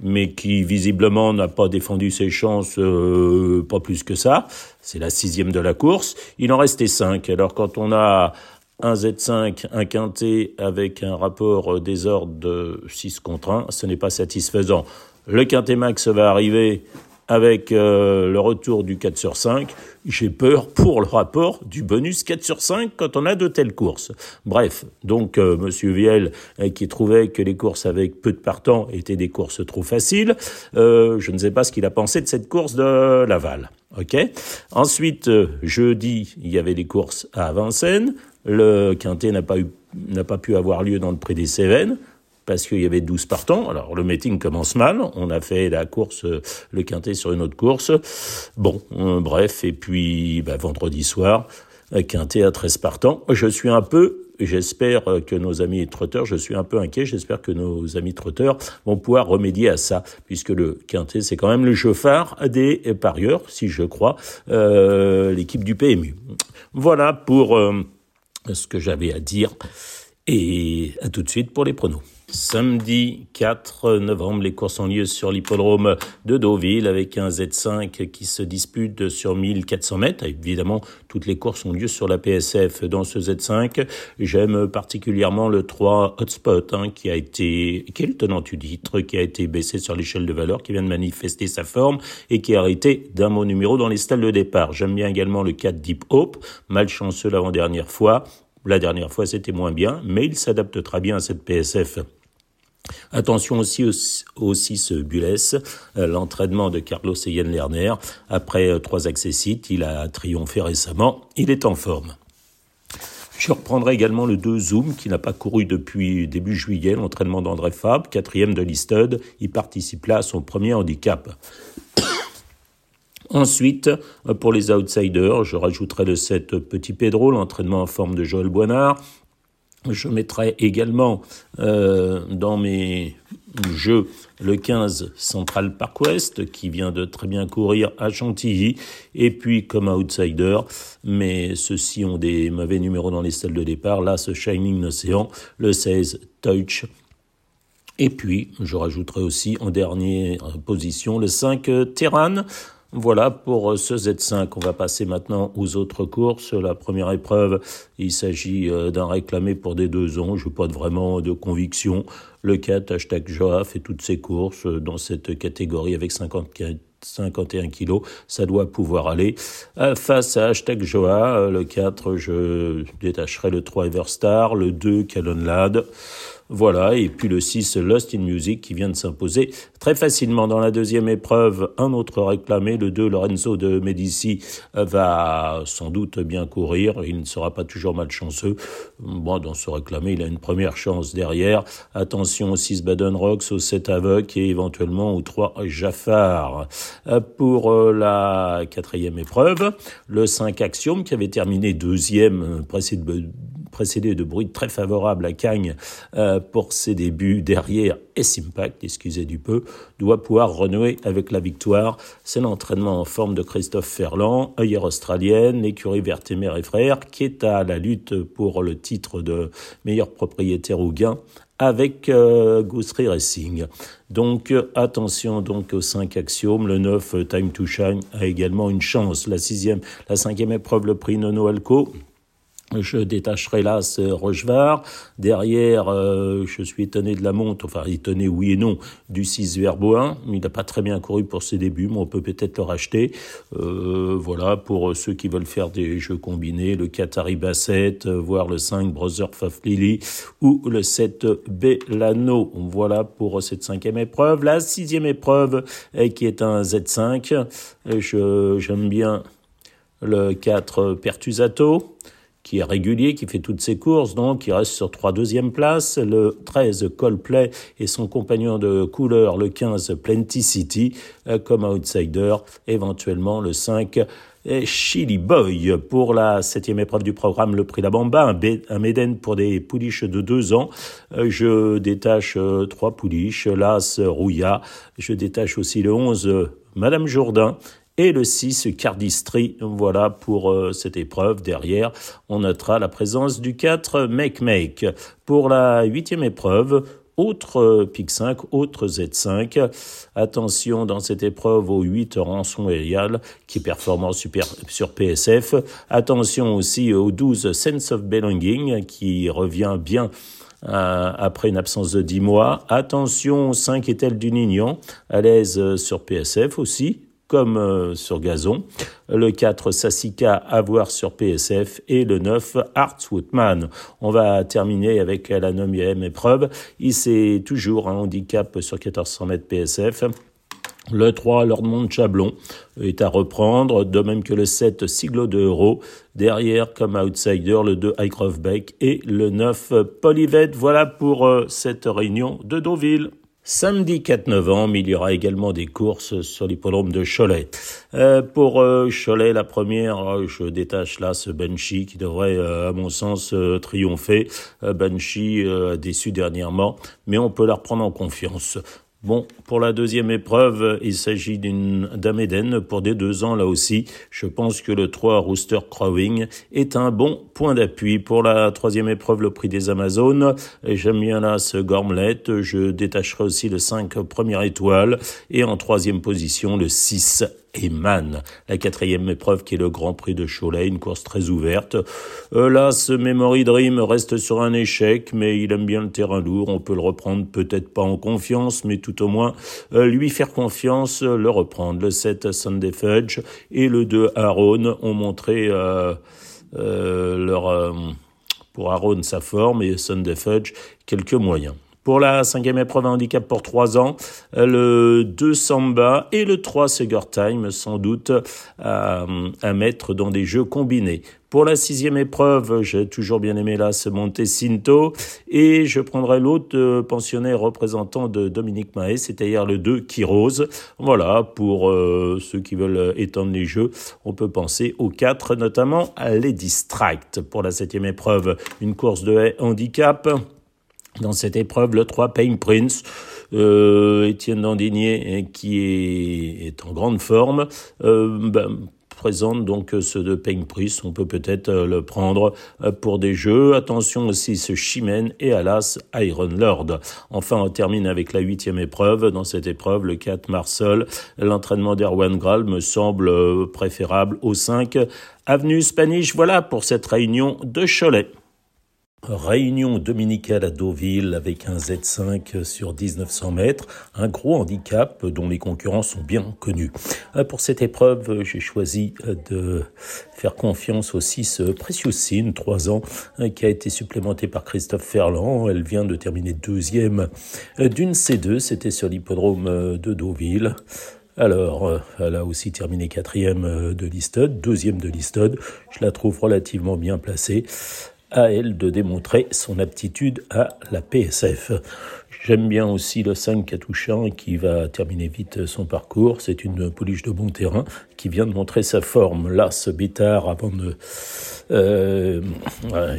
mais qui visiblement n'a pas défendu ses chances euh, pas plus que ça. C'est la sixième de la course. Il en restait cinq. Alors quand on a un Z5, un quintet avec un rapport désordre de 6 contre 1, ce n'est pas satisfaisant. Le quintet max va arriver avec euh, le retour du 4 sur 5, j'ai peur pour le rapport du bonus 4 sur 5 quand on a de telles courses. Bref, donc euh, Monsieur Viel euh, qui trouvait que les courses avec peu de partants étaient des courses trop faciles, je ne sais pas ce qu'il a pensé de cette course de Laval. Ok? Ensuite, jeudi, il y avait des courses à Vincennes. Le quintet n'a pas eu n'a pas pu avoir lieu dans le Prix des Cévennes parce qu'il y avait 12 partants. Alors le meeting commence mal, on a fait la course, euh, le quintet sur une autre course. Bon, euh, bref, et puis bah, vendredi soir, quintet à 13 partants. Je suis un peu J'espère que nos amis trotteurs, je suis un peu inquiet, j'espère que nos amis trotteurs vont pouvoir remédier à ça, puisque le quintet, c'est quand même le jeu phare des parieurs, si je crois, euh, l'équipe du PMU. Voilà pour ce que j'avais à dire, et à tout de suite pour les pronos. Samedi 4 novembre, les courses ont lieu sur l'hippodrome de Deauville avec un Z5 qui se dispute sur 1400 mètres. Évidemment, toutes les courses ont lieu sur la PSF dans ce Z5. J'aime particulièrement le 3 Hotspot hein, qui a été, qui est le tenant du titre, qui a été baissé sur l'échelle de valeur, qui vient de manifester sa forme et qui a arrêté d'un mot numéro dans les stalles de départ. J'aime bien également le 4 Deep Hope, malchanceux l'avant-dernière fois. La dernière fois, c'était moins bien, mais il s'adapte très bien à cette PSF. Attention aussi au 6 Bulès, euh, l'entraînement de Carlos Eyen Lerner. Après euh, trois accessites, il a triomphé récemment. Il est en forme. Je reprendrai également le 2 Zoom qui n'a pas couru depuis début juillet, l'entraînement d'André Fab, quatrième de Listed. Il participe là à son premier handicap. Ensuite, euh, pour les outsiders, je rajouterai le 7 Petit Pedro, l'entraînement en forme de Joël Boinard. Je mettrai également euh, dans mes jeux le 15 Central Park West qui vient de très bien courir à Chantilly et puis comme outsider mais ceux-ci ont des mauvais numéros dans les salles de départ. Là ce Shining Ocean le 16 Touch. Et puis je rajouterai aussi en dernière position le 5 Terran voilà pour euh, ce Z5. On va passer maintenant aux autres courses. La première épreuve, il s'agit euh, d'un réclamé pour des deux ans. Je n'ai pas vraiment de conviction. Le 4, hashtag Joa, fait toutes ses courses euh, dans cette catégorie avec 51 kilos, ça doit pouvoir aller. face à hashtag Joa, le 4, je détacherai le 3 Everstar, le 2 Lad. Voilà, et puis le 6, Lost in Music, qui vient de s'imposer très facilement. Dans la deuxième épreuve, un autre réclamé, le 2, Lorenzo de Medici, va sans doute bien courir. Il ne sera pas toujours malchanceux. Bon, dans ce réclamé, il a une première chance derrière. Attention au 6, Baden Rocks, au 7, Avoc et éventuellement au 3, Jaffar. Pour euh, la quatrième épreuve, le 5, Axiom, qui avait terminé deuxième, précédé précédé de bruit très favorable à Cagnes euh, pour ses débuts derrière S-Impact, excusez du peu, doit pouvoir renouer avec la victoire. C'est l'entraînement en forme de Christophe Ferland, œillère australienne, l'écurie Vertemer et frères, qui est à la lutte pour le titre de meilleur propriétaire au gain avec euh, Racing. Donc attention donc aux cinq axiomes. Le 9 Time to Shine a également une chance. La sixième, la cinquième épreuve, le prix Nono Alco je détacherai là ce Rochevard. Derrière, euh, je suis étonné de la monte, enfin étonné oui et non, du 6 Verboin. Il n'a pas très bien couru pour ses débuts, mais on peut peut-être le racheter. Euh, voilà, pour ceux qui veulent faire des jeux combinés, le 4 Basset, voire le 5 Brother Faflili ou le 7 Bellano. Voilà pour cette cinquième épreuve. La sixième épreuve, qui est un Z5. J'aime bien le 4 Pertusato qui est régulier, qui fait toutes ses courses, donc il reste sur trois deuxième place. Le 13, Coldplay et son compagnon de couleur, le 15, Plenty City, euh, comme outsider. Éventuellement, le 5, Chili Boy pour la septième épreuve du programme, le prix La Bamba, un, un Méden pour des pouliches de deux ans. Euh, je détache euh, trois pouliches, l'As Rouilla. Je détache aussi le 11, Madame Jourdain et le 6 Cardistry. Voilà pour euh, cette épreuve. Derrière, on notera la présence du 4 Make Make. Pour la huitième épreuve, autre euh, PIC 5, autre Z5. Attention dans cette épreuve au 8 Rançon Aerial qui est performant super, sur PSF. Attention aussi au 12 Sense of Belonging qui revient bien euh, après une absence de 10 mois. Attention au 5 Etel du Nignon, à l'aise sur PSF aussi comme euh, sur gazon. Le 4, Sassika à voir sur PSF. Et le 9, Arts Woodman. On va terminer avec la neuvième épreuve. Il s'est toujours un handicap sur 1400 mètres PSF. Le 3, Lord Chablon est à reprendre, de même que le 7, Siglo de Euro. Derrière, comme outsider, le 2, Highcroft Beck et le 9, Polyvet. Voilà pour euh, cette réunion de Deauville. Samedi 4 novembre, il y aura également des courses sur l'hippodrome de Cholet. Euh, pour euh, Cholet, la première, euh, je détache là ce Banshee qui devrait, à mon sens, triompher. Banshee déçu dernièrement, mais on peut la reprendre en confiance. Bon, pour la deuxième épreuve, il s'agit d'une dame Eden pour des deux ans là aussi. Je pense que le 3 Rooster Crowing est un bon point d'appui. Pour la troisième épreuve, le prix des Amazones, j'aime bien là ce Gormlet. Je détacherai aussi le 5 première étoile. Et en troisième position, le 6 Eman. La quatrième épreuve qui est le Grand Prix de Cholet, une course très ouverte. Euh, là, ce Memory Dream reste sur un échec, mais il aime bien le terrain lourd. On peut le reprendre peut-être pas en confiance, mais tout au moins euh, lui faire confiance, le reprendre. Le 7 Sunday Fudge et le 2 Aaron ont montré euh, leur pour Aaron sa forme et Sunday Fudge quelques moyens. Pour la cinquième épreuve handicap pour trois ans, euh, le 2 Samba et le 3 Sugar Time, sans doute à, à mettre dans des jeux combinés. Pour la sixième épreuve, j'ai toujours bien aimé là ce Cinto et je prendrai l'autre euh, pensionnaire représentant de Dominique Mahé, c'est-à-dire le 2 Kirose. Voilà, pour euh, ceux qui veulent étendre les jeux, on peut penser aux 4, notamment à les Distract. Pour la septième épreuve, une course de handicap. Dans cette épreuve, le 3 Pain Prince, euh, Étienne Dandinier, qui est, en grande forme, euh, ben, présente donc ce de Pain Prince. On peut peut-être euh, le prendre pour des jeux. Attention aussi ce Chimène et Alas Iron Lord. Enfin, on termine avec la huitième épreuve. Dans cette épreuve, le 4 Marcel, l'entraînement d'Erwan Graal me semble préférable au 5 Avenue Spanish. Voilà pour cette réunion de Cholet. Réunion dominicale à Deauville avec un Z5 sur 1900 mètres, un gros handicap dont les concurrents sont bien connus. Euh, pour cette épreuve, j'ai choisi euh, de faire confiance au 6 Precious Sin, 3 ans, euh, qui a été supplémenté par Christophe Ferland. Elle vient de terminer deuxième d'une C2, c'était sur l'hippodrome de Deauville. Alors, elle a aussi terminé quatrième de Listod, deuxième de Listod. Je la trouve relativement bien placée à elle de démontrer son aptitude à la PSF. J'aime bien aussi le 5 Catouchan qui va terminer vite son parcours. C'est une pouliche de bon terrain qui vient de montrer sa forme. Là, ce bêtard, avant de euh,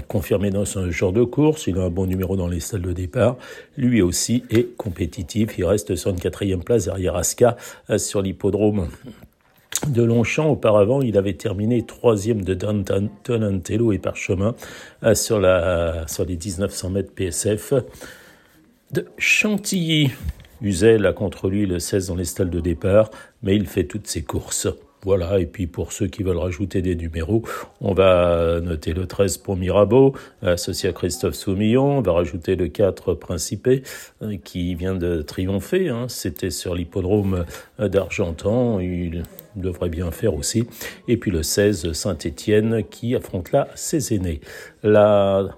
confirmer dans ce genre de course, il a un bon numéro dans les salles de départ. Lui aussi est compétitif. Il reste sur une quatrième place derrière Aska euh, sur l'hippodrome de Longchamp. Auparavant, il avait terminé troisième de Donatello et Parchemin euh, sur, sur les 1900 mètres PSF. De Chantilly, Uzel a contre lui le 16 dans les stalles de départ, mais il fait toutes ses courses. Voilà, et puis pour ceux qui veulent rajouter des numéros, on va noter le 13 pour Mirabeau, associé à Christophe Soumillon, on va rajouter le 4 Principé, euh, qui vient de triompher, hein. c'était sur l'hippodrome d'Argentan, devrait bien faire aussi, et puis le 16 Saint-Étienne, qui affronte là ses aînés. La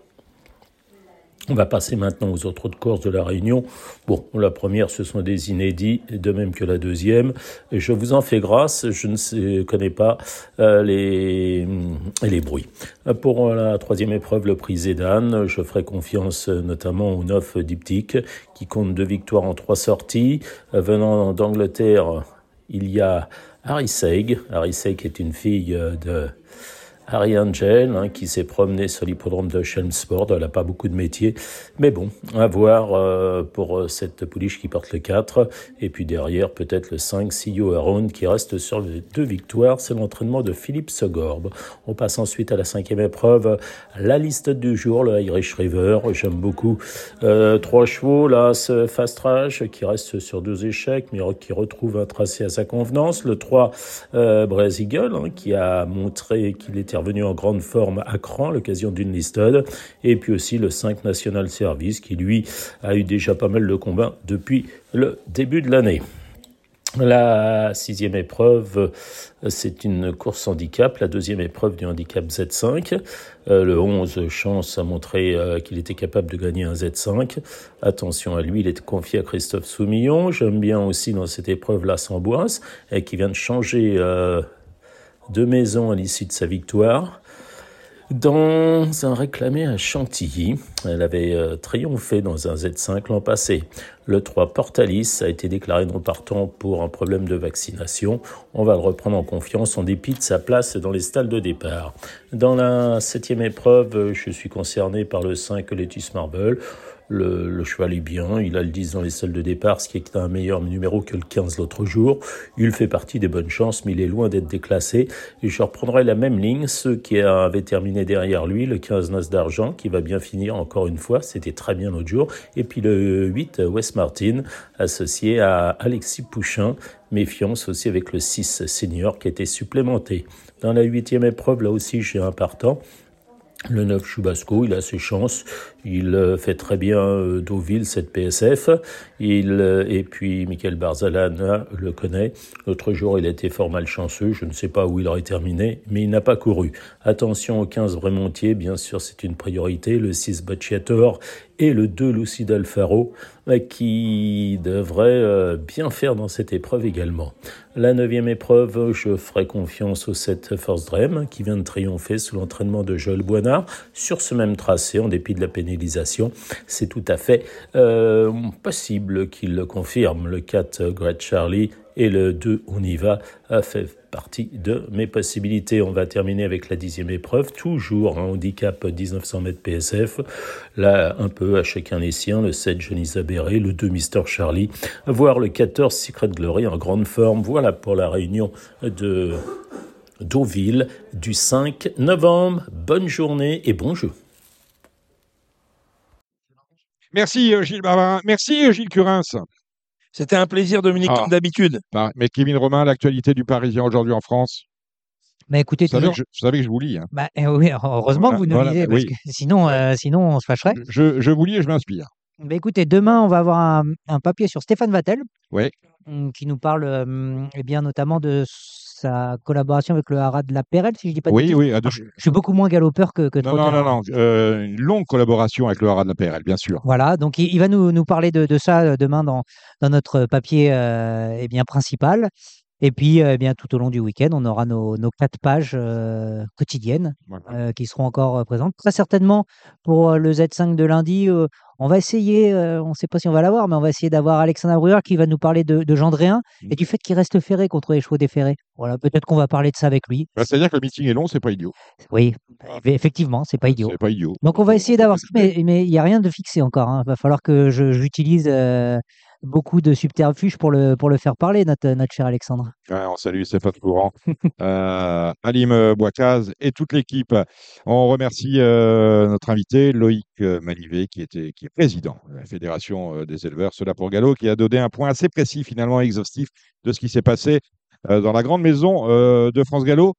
on va passer maintenant aux autres courses de la Réunion. Bon, la première, ce sont des inédits, de même que la deuxième. Je vous en fais grâce, je ne connais pas euh, les, les bruits. Pour la troisième épreuve, le prix Zédan, je ferai confiance notamment au 9 diptyque, qui compte deux victoires en trois sorties. Venant d'Angleterre, il y a Harry Seig. Harry Seig est une fille de Harry Angel, hein, qui s'est promené sur l'hippodrome de Chelmsford. Elle n'a pas beaucoup de métier. Mais bon, à voir euh, pour euh, cette pouliche qui porte le 4. Et puis derrière, peut-être le 5, CEO Aaron, qui reste sur deux victoires. C'est l'entraînement de Philippe Segorbe. On passe ensuite à la cinquième épreuve. La liste du jour, le Irish River. J'aime beaucoup. Euh, trois chevaux, là, ce Fast Trash, qui reste sur deux échecs, mais qui retrouve un tracé à sa convenance. Le 3, euh, Eagle, hein, qui a montré qu'il était revenu en grande forme à Cran l'occasion d'une listade. Et puis aussi le 5 National Service qui, lui, a eu déjà pas mal de combats depuis le début de l'année. La sixième épreuve, c'est une course handicap, la deuxième épreuve du handicap Z5. Euh, le 11, Chance a montré euh, qu'il était capable de gagner un Z5. Attention à lui, il est confié à Christophe Soumillon. J'aime bien aussi dans cette épreuve la Samboise, qui vient de changer euh, de maison à l'issue de sa victoire. Dans un réclamé à Chantilly, elle avait euh, triomphé dans un Z5 l'an passé. Le 3 Portalis a été déclaré non partant pour un problème de vaccination. On va le reprendre en confiance en dépit de sa place dans les stalles de départ. Dans la septième épreuve, je suis concerné par le 5 Letus Marble. Le, cheval est bien, il a le 10 dans les salles de départ, ce qui est un meilleur numéro que le 15 l'autre jour. Il fait partie des bonnes chances, mais il est loin d'être déclassé. Et je reprendrai la même ligne, ceux qui avaient terminé derrière lui, le 15 Nas d'Argent, qui va bien finir encore une fois, c'était très bien l'autre jour. Et puis le 8 West Martin, associé à Alexis Pouchin, méfiance aussi avec le 6 Senior qui était supplémenté. Dans la huitième épreuve, là aussi, j'ai un partant. Le 9 Chubasco, il a ses chances. Il euh, fait très bien euh, Deauville, cette PSF. Euh, et puis, Michael Barzalana le connaît. L'autre jour, il a été fort malchanceux. Je ne sais pas où il aurait terminé, mais il n'a pas couru. Attention au 15 Brémontier, bien sûr, c'est une priorité. Le 6 Bacciator et le 2 Lucide Alfaro, qui devrait bien faire dans cette épreuve également. La neuvième épreuve, je ferai confiance au 7 Force Dream, qui vient de triompher sous l'entraînement de Joël Boinard sur ce même tracé, en dépit de la C'est tout à fait euh, possible qu'il le confirme. Le 4 Great Charlie et le 2 On y va fait partie de mes possibilités. On va terminer avec la dixième épreuve, toujours un handicap 1900 mètres PSF. Là, un peu à chacun les siens, le 7 Johnny Zabéré, le 2 Mister Charlie, voire le 14 Secret Glory en grande forme. Voilà pour la réunion de Deauville du 5 novembre. Bonne journée et bon jeu. Merci euh, Gilles Barbarin. Merci euh, Gilles Curins. C'était un plaisir, Dominique, Ah. comme d'habitude. Bah, mais Kevin Romain, l'actualité du Parisien aujourd'hui en France. Bah écoutez, Vous savez, toujours. que je, vous savez que je vous lis. hein. Bah, eh oui, heureusement que vous nous Voilà, lisez, parce oui. que sinon, euh, sinon on se fâcherait. Je, je vous lis et je m'inspire. Bah, écoutez, demain, on va avoir un, un papier sur Stéphane Vattel, Oui. hum, qui nous parle eh bien, notamment de sa collaboration avec le Haras de la Pérelle, si je dis pas de Oui, bêtises. oui. de- Je suis beaucoup moins galopeur que, que Non, non, non, non. euh, une longue collaboration avec le Haras de la PRL, bien sûr. Voilà, donc il, il va nous, nous parler de, de ça euh, demain dans, dans notre papier euh, eh bien, principal. Et puis, euh, eh bien, tout au long du week-end, on aura nos, nos quatre pages euh, quotidiennes Voilà. euh, qui seront encore présentes. Très certainement, pour le Z5 de lundi, euh, on va essayer, on ne sait pas si on va l'avoir, mais on va essayer d'avoir Alexandre Breuer qui va nous parler de, de Gendréen Mm. et du fait qu'il reste ferré contre les chevaux déferrés. Voilà, peut-être qu'on va parler de ça avec lui. Bah, C'est-à-dire que le meeting est long, c'est pas idiot. Oui, effectivement, c'est pas idiot. C'est pas idiot. Donc on va essayer d'avoir ça, mais il n'y a rien de fixé encore. Il va falloir que j'utilise beaucoup de subterfuges pour le, pour le faire parler, notre, notre cher Alexandre. On salue Stéphane Courant, euh, Alim euh, Boicaz et toute l'équipe. On remercie euh, notre invité Loïc Manivet, qui, était, qui est président de la Fédération des éleveurs, cela pour Gallo, qui a donné un point assez précis, finalement exhaustif, de ce qui s'est passé dans la grande maison de France Gallo.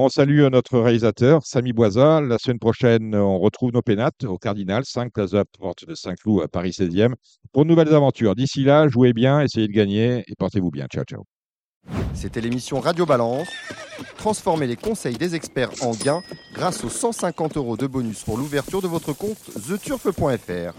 On salue euh, notre réalisateur, Samy Boisa. La semaine prochaine, euh, on retrouve nos pénates au Cardinal, 5 Place de la Porte de Saint-Cloud à Paris 16e, pour de nouvelles aventures. D'ici là, jouez bien, essayez de gagner et portez-vous bien. Ciao, ciao. C'était l'émission Radio Balance. Transformez les conseils des experts en gains grâce aux 150 euros de bonus pour l'ouverture de votre compte theturf.fr.